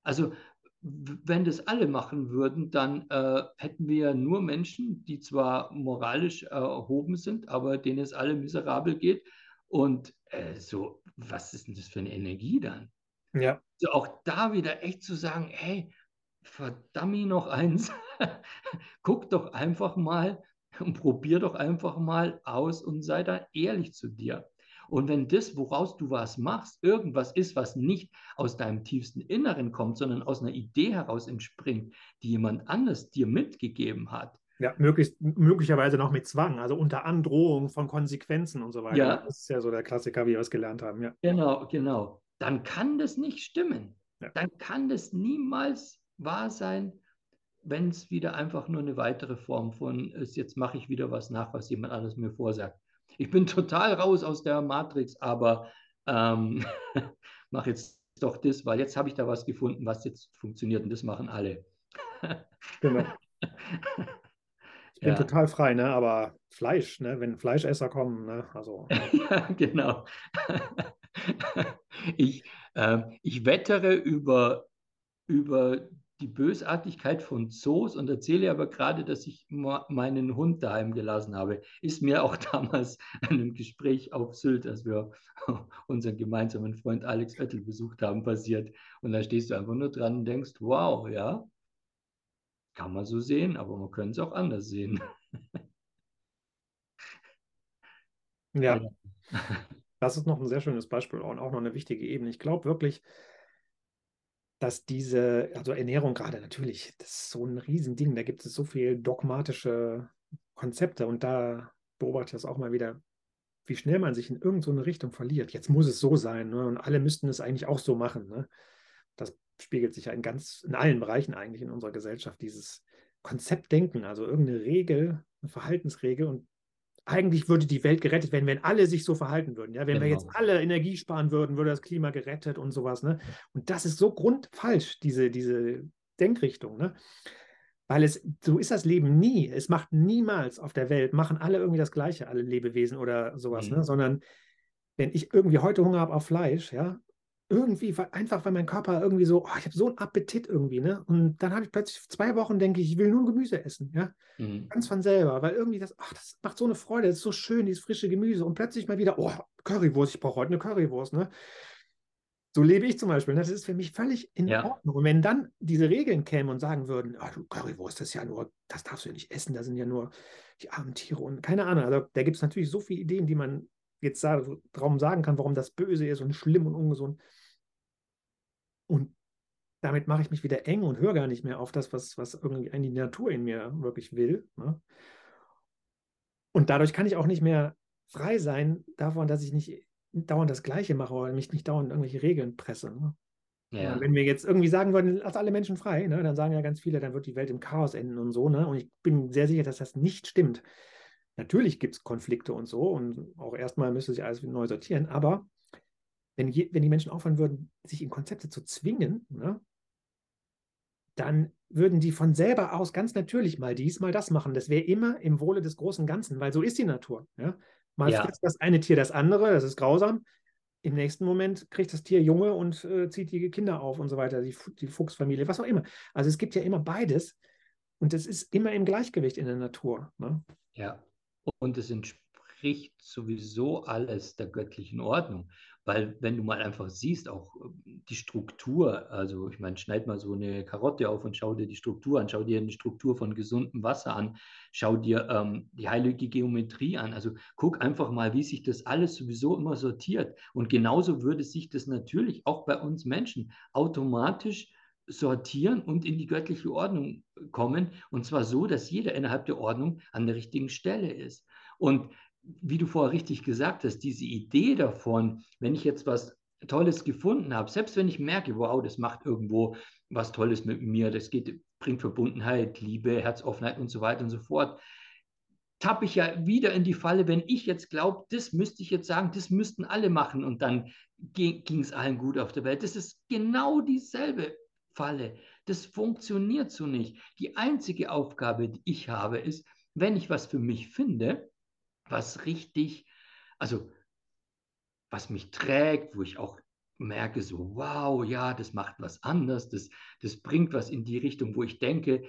Also, wenn das alle machen würden, dann äh, hätten wir nur Menschen, die zwar moralisch erhoben sind, aber denen es alle miserabel geht. Und äh, so, was ist denn das für eine Energie dann? Ja. Also auch da wieder echt zu sagen, hey, verdammt noch eins, guck doch einfach mal und probier doch einfach mal aus und sei da ehrlich zu dir. Und wenn das, woraus du was machst, irgendwas ist, was nicht aus deinem tiefsten Inneren kommt, sondern aus einer Idee heraus entspringt, die jemand anders dir mitgegeben hat. Ja, möglichst, möglicherweise noch mit Zwang, also unter Androhung von Konsequenzen und so weiter. Ja. Das ist ja so der Klassiker, wie wir es gelernt haben. Ja. Genau, genau. Dann kann das nicht stimmen. Ja. Dann kann das niemals wahr sein, wenn es wieder einfach nur eine weitere Form von ist, jetzt mache ich wieder was nach, was jemand anderes mir vorsagt. Ich bin total raus aus der Matrix, aber ähm, mache jetzt doch das, weil jetzt habe ich da was gefunden, was jetzt funktioniert und das machen alle. genau. Ich bin ja. total frei, ne? aber Fleisch, ne? wenn Fleischesser kommen, ne? also. ja, genau. ich, äh, ich wettere über, über die Bösartigkeit von Zoos und erzähle aber gerade, dass ich meinen Hund daheim gelassen habe. Ist mir auch damals in einem Gespräch auf Sylt, als wir unseren gemeinsamen Freund Alex Oettel besucht haben, passiert. Und da stehst du einfach nur dran und denkst, wow, ja, kann man so sehen, aber man könnte es auch anders sehen. ja. Das ist noch ein sehr schönes Beispiel und auch noch eine wichtige Ebene. Ich glaube wirklich, dass diese, also Ernährung gerade natürlich, das ist so ein Riesending, da gibt es so viele dogmatische Konzepte und da beobachte ich das auch mal wieder, wie schnell man sich in irgendeine so Richtung verliert. Jetzt muss es so sein ne? und alle müssten es eigentlich auch so machen. Ne? Das spiegelt sich ja in ganz, in allen Bereichen eigentlich in unserer Gesellschaft, dieses Konzeptdenken, also irgendeine Regel, eine Verhaltensregel und eigentlich würde die Welt gerettet werden, wenn alle sich so verhalten würden. Ja, wenn genau. wir jetzt genau. alle Energie sparen würden, würde das Klima gerettet und sowas. Ne? Und das ist so grundfalsch, diese, diese Denkrichtung. Ne? Weil es, so ist das Leben nie. Es macht niemals auf der Welt, machen alle irgendwie das Gleiche, alle Lebewesen oder sowas, ne? mhm. ne? sondern wenn ich irgendwie heute Hunger habe auf Fleisch, ja, irgendwie, einfach weil mein Körper irgendwie so, oh, ich habe so einen Appetit irgendwie, ne? Und dann habe ich plötzlich zwei Wochen, denke ich, ich will nur Gemüse essen, ja? Mhm. Ganz von selber, weil irgendwie das, ach, das macht so eine Freude, das ist so schön, dieses frische Gemüse. Und plötzlich mal wieder, oh, Currywurst, ich brauche heute eine Currywurst, ne? So lebe ich zum Beispiel. Ne? Das ist für mich völlig in ja. Ordnung. Und wenn dann diese Regeln kämen und sagen würden, oh, du Currywurst, das ist ja nur, das darfst du ja nicht essen, da sind ja nur die armen Tiere und keine Ahnung. Also da gibt es natürlich so viele Ideen, die man jetzt darum sagen kann, warum das böse ist und schlimm und ungesund. Und damit mache ich mich wieder eng und höre gar nicht mehr auf das, was, was irgendwie die Natur in mir wirklich will. Ne? Und dadurch kann ich auch nicht mehr frei sein davon, dass ich nicht dauernd das Gleiche mache oder mich nicht dauernd irgendwelche Regeln presse. Ne? Ja. Wenn wir jetzt irgendwie sagen würden, lass alle Menschen frei, ne, dann sagen ja ganz viele, dann wird die Welt im Chaos enden und so. Ne? Und ich bin sehr sicher, dass das nicht stimmt. Natürlich gibt es Konflikte und so und auch erstmal müsste sich alles neu sortieren, aber wenn, je, wenn die Menschen aufhören würden, sich in Konzepte zu zwingen, ne, dann würden die von selber aus ganz natürlich mal dies, mal das machen. Das wäre immer im Wohle des großen Ganzen, weil so ist die Natur. Ja? Mal ja. frisst das eine Tier das andere, das ist grausam. Im nächsten Moment kriegt das Tier Junge und äh, zieht die Kinder auf und so weiter, die, die Fuchsfamilie, was auch immer. Also es gibt ja immer beides und es ist immer im Gleichgewicht in der Natur. Ne? Ja, und es entspricht sowieso alles der göttlichen Ordnung. Weil wenn du mal einfach siehst, auch ähm, die Struktur, also ich meine, schneid mal so eine Karotte auf und schau dir die Struktur an, schau dir die Struktur von gesundem Wasser an, schau dir ähm, die heilige Geometrie an. Also guck einfach mal, wie sich das alles sowieso immer sortiert. Und genauso würde sich das natürlich auch bei uns Menschen automatisch sortieren und in die göttliche Ordnung kommen. Und zwar so, dass jeder innerhalb der Ordnung an der richtigen Stelle ist. Und wie du vorher richtig gesagt hast, diese Idee davon, wenn ich jetzt was Tolles gefunden habe, selbst wenn ich merke, wow, das macht irgendwo was Tolles mit mir, das geht, bringt Verbundenheit, Liebe, Herzoffenheit und so weiter und so fort, tappe ich ja wieder in die Falle, wenn ich jetzt glaube, das müsste ich jetzt sagen, das müssten alle machen und dann ging es allen gut auf der Welt. Das ist genau dieselbe Falle. Das funktioniert so nicht. Die einzige Aufgabe, die ich habe, ist, wenn ich was für mich finde, was richtig, also was mich trägt, wo ich auch merke, so, wow, ja, das macht was anders, das, das bringt was in die Richtung, wo ich denke,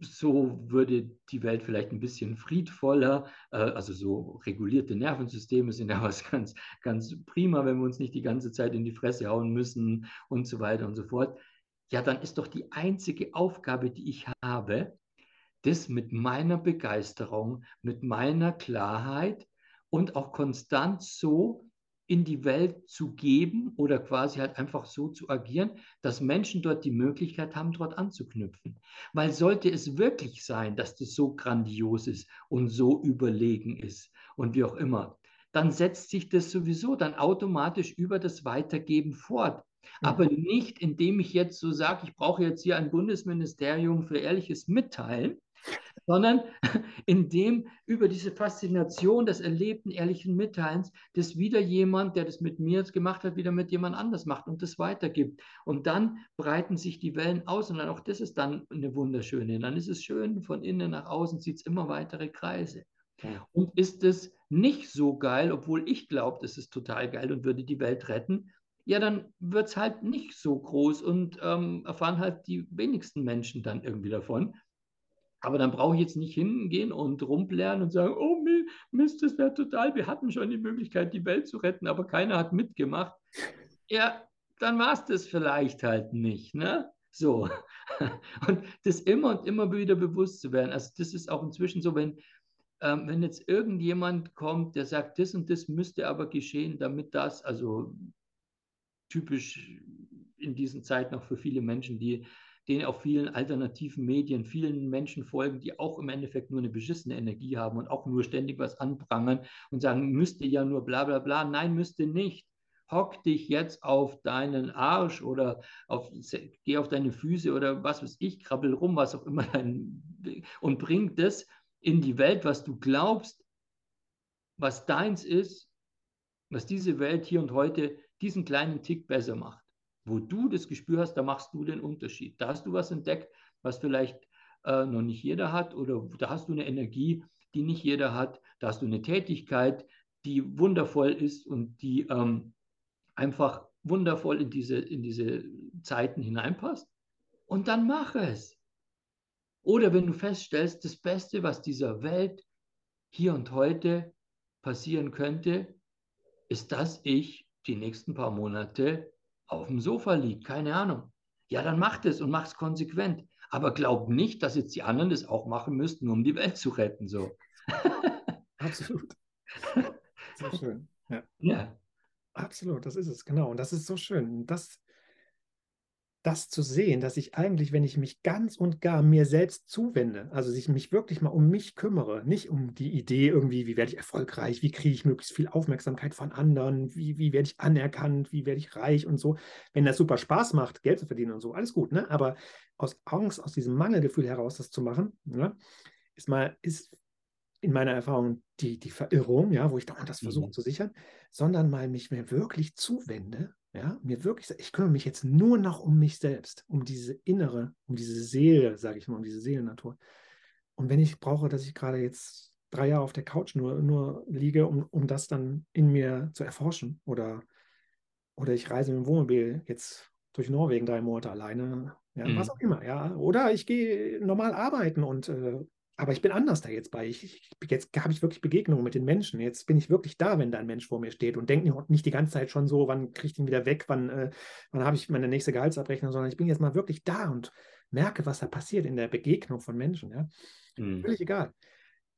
so würde die Welt vielleicht ein bisschen friedvoller, äh, also so regulierte Nervensysteme sind ja was ganz, ganz prima, wenn wir uns nicht die ganze Zeit in die Fresse hauen müssen und so weiter und so fort. Ja, dann ist doch die einzige Aufgabe, die ich habe, das mit meiner Begeisterung, mit meiner Klarheit und auch konstant so in die Welt zu geben oder quasi halt einfach so zu agieren, dass Menschen dort die Möglichkeit haben, dort anzuknüpfen. Weil sollte es wirklich sein, dass das so grandios ist und so überlegen ist und wie auch immer, dann setzt sich das sowieso dann automatisch über das Weitergeben fort. Aber nicht, indem ich jetzt so sage, ich brauche jetzt hier ein Bundesministerium für ehrliches Mitteilen, sondern indem über diese Faszination des erlebten ehrlichen Mitteilens das wieder jemand, der das mit mir gemacht hat, wieder mit jemand anders macht und das weitergibt. Und dann breiten sich die Wellen aus und dann auch das ist dann eine wunderschöne. Dann ist es schön, von innen nach außen zieht es immer weitere Kreise. Und ist es nicht so geil, obwohl ich glaube, das ist total geil und würde die Welt retten, ja, dann wird es halt nicht so groß und ähm, erfahren halt die wenigsten Menschen dann irgendwie davon. Aber dann brauche ich jetzt nicht hingehen und rumplären und sagen, oh Mist, das wäre total, wir hatten schon die Möglichkeit, die Welt zu retten, aber keiner hat mitgemacht. Ja, dann war es das vielleicht halt nicht, ne? So. Und das immer und immer wieder bewusst zu werden. Also das ist auch inzwischen so, wenn, ähm, wenn jetzt irgendjemand kommt, der sagt, das und das müsste aber geschehen, damit das, also typisch in diesen Zeiten auch für viele Menschen, die denen auf vielen alternativen Medien vielen Menschen folgen, die auch im Endeffekt nur eine beschissene Energie haben und auch nur ständig was anprangern und sagen, müsste ja nur bla bla bla. Nein, müsste nicht. Hock dich jetzt auf deinen Arsch oder auf, geh auf deine Füße oder was weiß ich, krabbel rum, was auch immer dein, und bring das in die Welt, was du glaubst, was deins ist, was diese Welt hier und heute diesen kleinen Tick besser macht wo du das Gespür hast, da machst du den Unterschied. Da hast du was entdeckt, was vielleicht äh, noch nicht jeder hat oder da hast du eine Energie, die nicht jeder hat. Da hast du eine Tätigkeit, die wundervoll ist und die ähm, einfach wundervoll in diese, in diese Zeiten hineinpasst. Und dann mach es. Oder wenn du feststellst, das Beste, was dieser Welt hier und heute passieren könnte, ist, dass ich die nächsten paar Monate auf dem Sofa liege. Keine Ahnung. Ja, dann mach das und mach es konsequent. Aber glaub nicht, dass jetzt die anderen das auch machen müssten, um die Welt zu retten. So. Absolut. Sehr schön. Ja. ja. Absolut, das ist es, genau. Und das ist so schön. Das, das zu sehen, dass ich eigentlich, wenn ich mich ganz und gar mir selbst zuwende, also ich mich wirklich mal um mich kümmere, nicht um die Idee irgendwie, wie werde ich erfolgreich, wie kriege ich möglichst viel Aufmerksamkeit von anderen, wie, wie werde ich anerkannt, wie werde ich reich und so. Wenn das super Spaß macht, Geld zu verdienen und so, alles gut, ne? Aber aus Angst, aus diesem Mangelgefühl heraus das zu machen, ne? ist mal, ist in meiner Erfahrung die, die Verirrung, ja, wo ich dauernd das versuche mhm. zu sichern, sondern mal mich mir wirklich zuwende ja, mir wirklich, ich kümmere mich jetzt nur noch um mich selbst, um diese innere, um diese Seele, sage ich mal, um diese Seelennatur. Und wenn ich brauche, dass ich gerade jetzt drei Jahre auf der Couch nur, nur liege, um, um das dann in mir zu erforschen, oder, oder ich reise mit dem Wohnmobil jetzt durch Norwegen drei Monate alleine, ja, mhm. was auch immer, ja. Oder ich gehe normal arbeiten und äh, aber ich bin anders da jetzt bei. Ich, ich, jetzt habe ich wirklich Begegnungen mit den Menschen. Jetzt bin ich wirklich da, wenn da ein Mensch vor mir steht und denke nicht die ganze Zeit schon so, wann kriege ich ihn wieder weg, wann, äh, wann habe ich meine nächste Gehaltsabrechnung, sondern ich bin jetzt mal wirklich da und merke, was da passiert in der Begegnung von Menschen. Ja? Mhm. Völlig egal.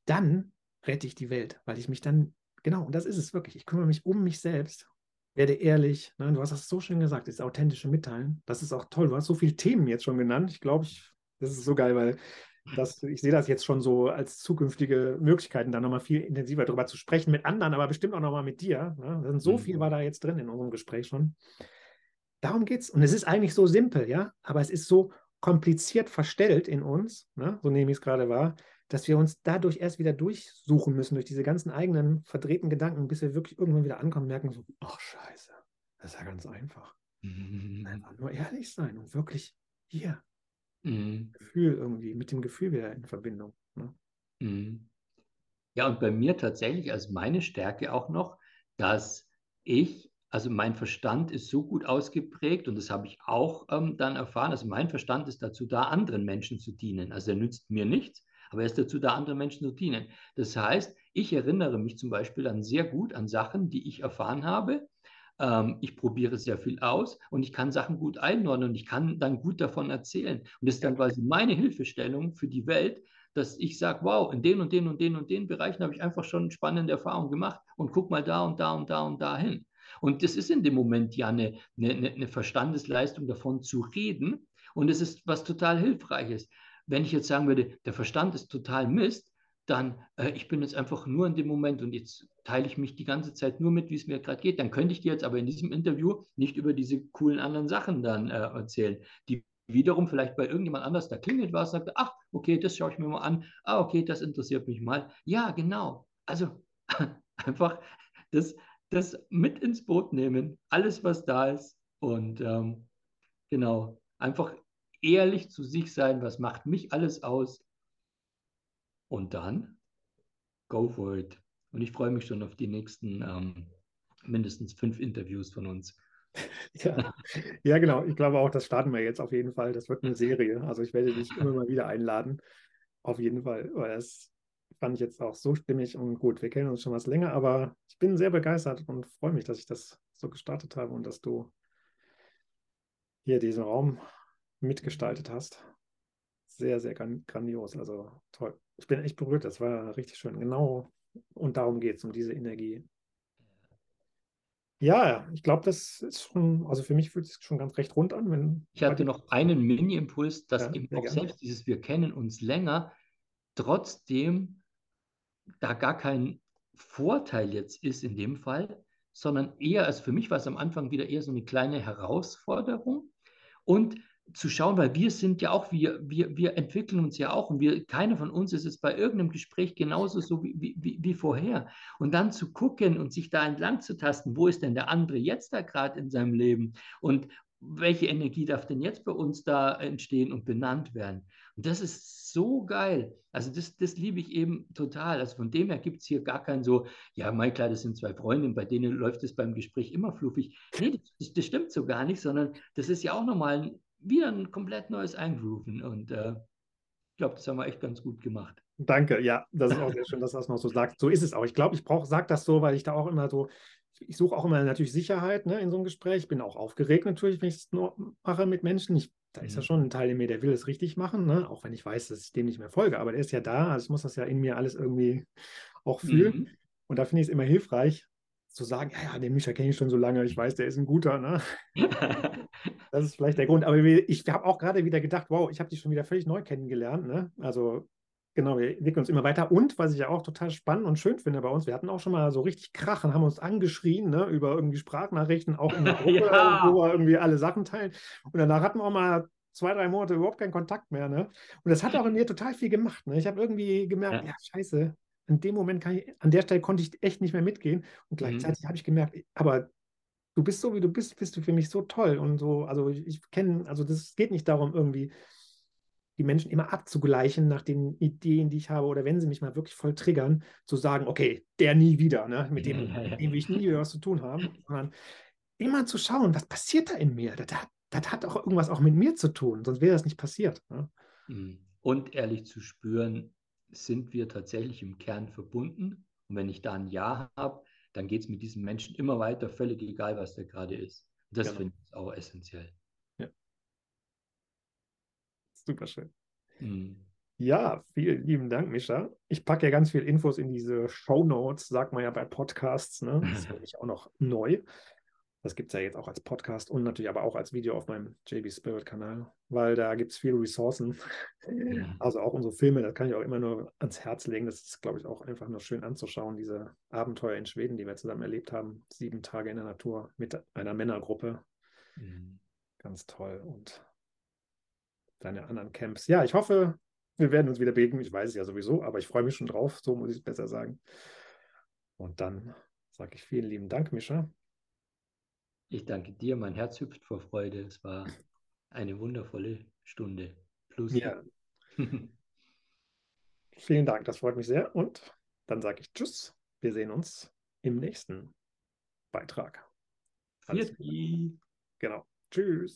Dann rette ich die Welt, weil ich mich dann, genau, und das ist es wirklich. Ich kümmere mich um mich selbst, werde ehrlich. Ne? Du hast das so schön gesagt, das authentische Mitteilen. Das ist auch toll. Du hast so viele Themen jetzt schon genannt. Ich glaube, ich, das ist so geil, weil das, ich sehe das jetzt schon so als zukünftige Möglichkeiten, da nochmal viel intensiver darüber zu sprechen mit anderen, aber bestimmt auch nochmal mit dir. Ne? So viel mhm. war da jetzt drin in unserem Gespräch schon. Darum geht es. Und es ist eigentlich so simpel, ja, aber es ist so kompliziert verstellt in uns, ne? so nehme ich es gerade wahr, dass wir uns dadurch erst wieder durchsuchen müssen, durch diese ganzen eigenen verdrehten Gedanken, bis wir wirklich irgendwann wieder ankommen und merken, so, ach scheiße, das ist ja ganz einfach. Mhm. Einfach nur ehrlich sein und wirklich hier, Mhm. Gefühl irgendwie, mit dem Gefühl wieder in Verbindung. Ne? Mhm. Ja, und bei mir tatsächlich als meine Stärke auch noch, dass ich, also mein Verstand ist so gut ausgeprägt und das habe ich auch ähm, dann erfahren, also mein Verstand ist dazu da, anderen Menschen zu dienen. Also er nützt mir nichts, aber er ist dazu da, anderen Menschen zu dienen. Das heißt, ich erinnere mich zum Beispiel dann sehr gut an Sachen, die ich erfahren habe ähm, ich probiere sehr viel aus und ich kann Sachen gut einordnen und ich kann dann gut davon erzählen. Und das ist dann quasi meine Hilfestellung für die Welt, dass ich sage, wow, in den und den und den und den Bereichen habe ich einfach schon spannende Erfahrungen gemacht und guck mal da und da und da und da hin. Und das ist in dem Moment ja eine, eine, eine Verstandesleistung davon zu reden und es ist was total Hilfreiches. Wenn ich jetzt sagen würde, der Verstand ist total Mist, dann äh, ich bin jetzt einfach nur in dem Moment und jetzt teile ich mich die ganze Zeit nur mit, wie es mir gerade geht. Dann könnte ich dir jetzt aber in diesem Interview nicht über diese coolen anderen Sachen dann äh, erzählen, die wiederum vielleicht bei irgendjemand anders da klingelt war, sagt, ach, okay, das schaue ich mir mal an. Ah, okay, das interessiert mich mal. Ja, genau. Also einfach das, das mit ins Boot nehmen, alles, was da ist und ähm, genau, einfach ehrlich zu sich sein, was macht mich alles aus und dann go for it. Und ich freue mich schon auf die nächsten ähm, mindestens fünf Interviews von uns. Ja. ja, genau. Ich glaube auch, das starten wir jetzt auf jeden Fall. Das wird eine Serie. Also ich werde dich immer mal wieder einladen. Auf jeden Fall. Weil das fand ich jetzt auch so stimmig und gut. Wir kennen uns schon was länger, aber ich bin sehr begeistert und freue mich, dass ich das so gestartet habe und dass du hier diesen Raum mitgestaltet hast. Sehr, sehr grandios. Also toll ich bin echt berührt, das war richtig schön. Genau. Und darum geht es, um diese Energie. Ja, ich glaube, das ist schon, also für mich fühlt es sich schon ganz recht rund an. Wenn ich hatte noch einen Mini-Impuls, dass ja, eben auch gerne. selbst dieses Wir kennen uns länger, trotzdem da gar kein Vorteil jetzt ist in dem Fall, sondern eher, also für mich war es am Anfang wieder eher so eine kleine Herausforderung. Und zu schauen, weil wir sind ja auch, wir, wir, wir entwickeln uns ja auch und wir, keiner von uns ist es bei irgendeinem Gespräch genauso so wie, wie, wie vorher. Und dann zu gucken und sich da entlang zu tasten, wo ist denn der andere jetzt da gerade in seinem Leben und welche Energie darf denn jetzt bei uns da entstehen und benannt werden? Und Das ist so geil. Also das, das liebe ich eben total. Also von dem her gibt es hier gar kein so, ja, mein klar, das sind zwei Freundinnen, bei denen läuft es beim Gespräch immer fluffig. Nee, das, das, stimmt so gar nicht, sondern das ist ja auch nochmal wieder ein komplett neues Eingrooven. Und äh, ich glaube, das haben wir echt ganz gut gemacht. Danke, ja, das ist auch sehr schön, dass du das noch so sagst. So ist es auch. Ich glaube, ich brauche, sag das so, weil ich da auch immer so, ich suche auch immer natürlich Sicherheit ne, in so einem Gespräch. Ich bin auch aufgeregt natürlich, wenn ich es nur mache mit Menschen. Ich, da ist ja mhm. schon ein Teil in mir, der will es richtig machen, ne? auch wenn ich weiß, dass ich dem nicht mehr folge. Aber der ist ja da, also ich muss das ja in mir alles irgendwie auch fühlen. Mhm. Und da finde ich es immer hilfreich, zu sagen, ja, ja, den Mischa kenne ich schon so lange, ich weiß, der ist ein guter. Ne? das ist vielleicht der Grund. Aber ich habe auch gerade wieder gedacht, wow, ich habe dich schon wieder völlig neu kennengelernt. Ne? Also Genau, wir entwickeln uns immer weiter. Und was ich ja auch total spannend und schön finde bei uns, wir hatten auch schon mal so richtig Krachen, haben uns angeschrien ne, über irgendwie Sprachnachrichten, auch in der Gruppe, ja. wo wir irgendwie alle Sachen teilen. Und danach hatten wir auch mal zwei, drei Monate überhaupt keinen Kontakt mehr. Ne? Und das hat auch in mir total viel gemacht. Ne? Ich habe irgendwie gemerkt, ja. ja, scheiße, in dem Moment kann ich, an der Stelle konnte ich echt nicht mehr mitgehen. Und mhm. gleichzeitig mhm. habe ich gemerkt, aber du bist so, wie du bist, bist du für mich so toll. Und so, also ich, ich kenne, also das geht nicht darum, irgendwie die Menschen immer abzugleichen nach den Ideen, die ich habe, oder wenn sie mich mal wirklich voll triggern, zu sagen, okay, der nie wieder, ne? mit dem, dem will ich nie wieder was zu tun haben, sondern immer zu schauen, was passiert da in mir? Das hat, das hat auch irgendwas auch mit mir zu tun, sonst wäre das nicht passiert. Ne? Mhm. Und ehrlich zu spüren, sind wir tatsächlich im Kern verbunden? Und wenn ich da ein Ja habe, dann geht es mit diesem Menschen immer weiter, völlig egal, was der gerade ist. Das genau. finde ich auch essentiell. Super schön. Mhm. Ja, vielen lieben Dank, Mischa. Ich packe ja ganz viele Infos in diese Show Notes, sagt man ja bei Podcasts. Ne? Das ist für mich auch noch neu. Das gibt es ja jetzt auch als Podcast und natürlich aber auch als Video auf meinem JB Spirit Kanal, weil da gibt es viele Ressourcen. Ja. Also auch unsere Filme, das kann ich auch immer nur ans Herz legen. Das ist, glaube ich, auch einfach nur schön anzuschauen, diese Abenteuer in Schweden, die wir zusammen erlebt haben. Sieben Tage in der Natur mit einer Männergruppe. Mhm. Ganz toll. Und deine anderen Camps. Ja, ich hoffe, wir werden uns wieder begegnen. Ich weiß es ja sowieso, aber ich freue mich schon drauf, so muss ich es besser sagen. Und dann sage ich vielen lieben Dank, Mischa. Ich danke dir, mein Herz hüpft vor Freude. Es war eine wundervolle Stunde. Plus. Ja. vielen Dank, das freut mich sehr. Und dann sage ich Tschüss. Wir sehen uns im nächsten Beitrag. Alles Genau. Tschüss.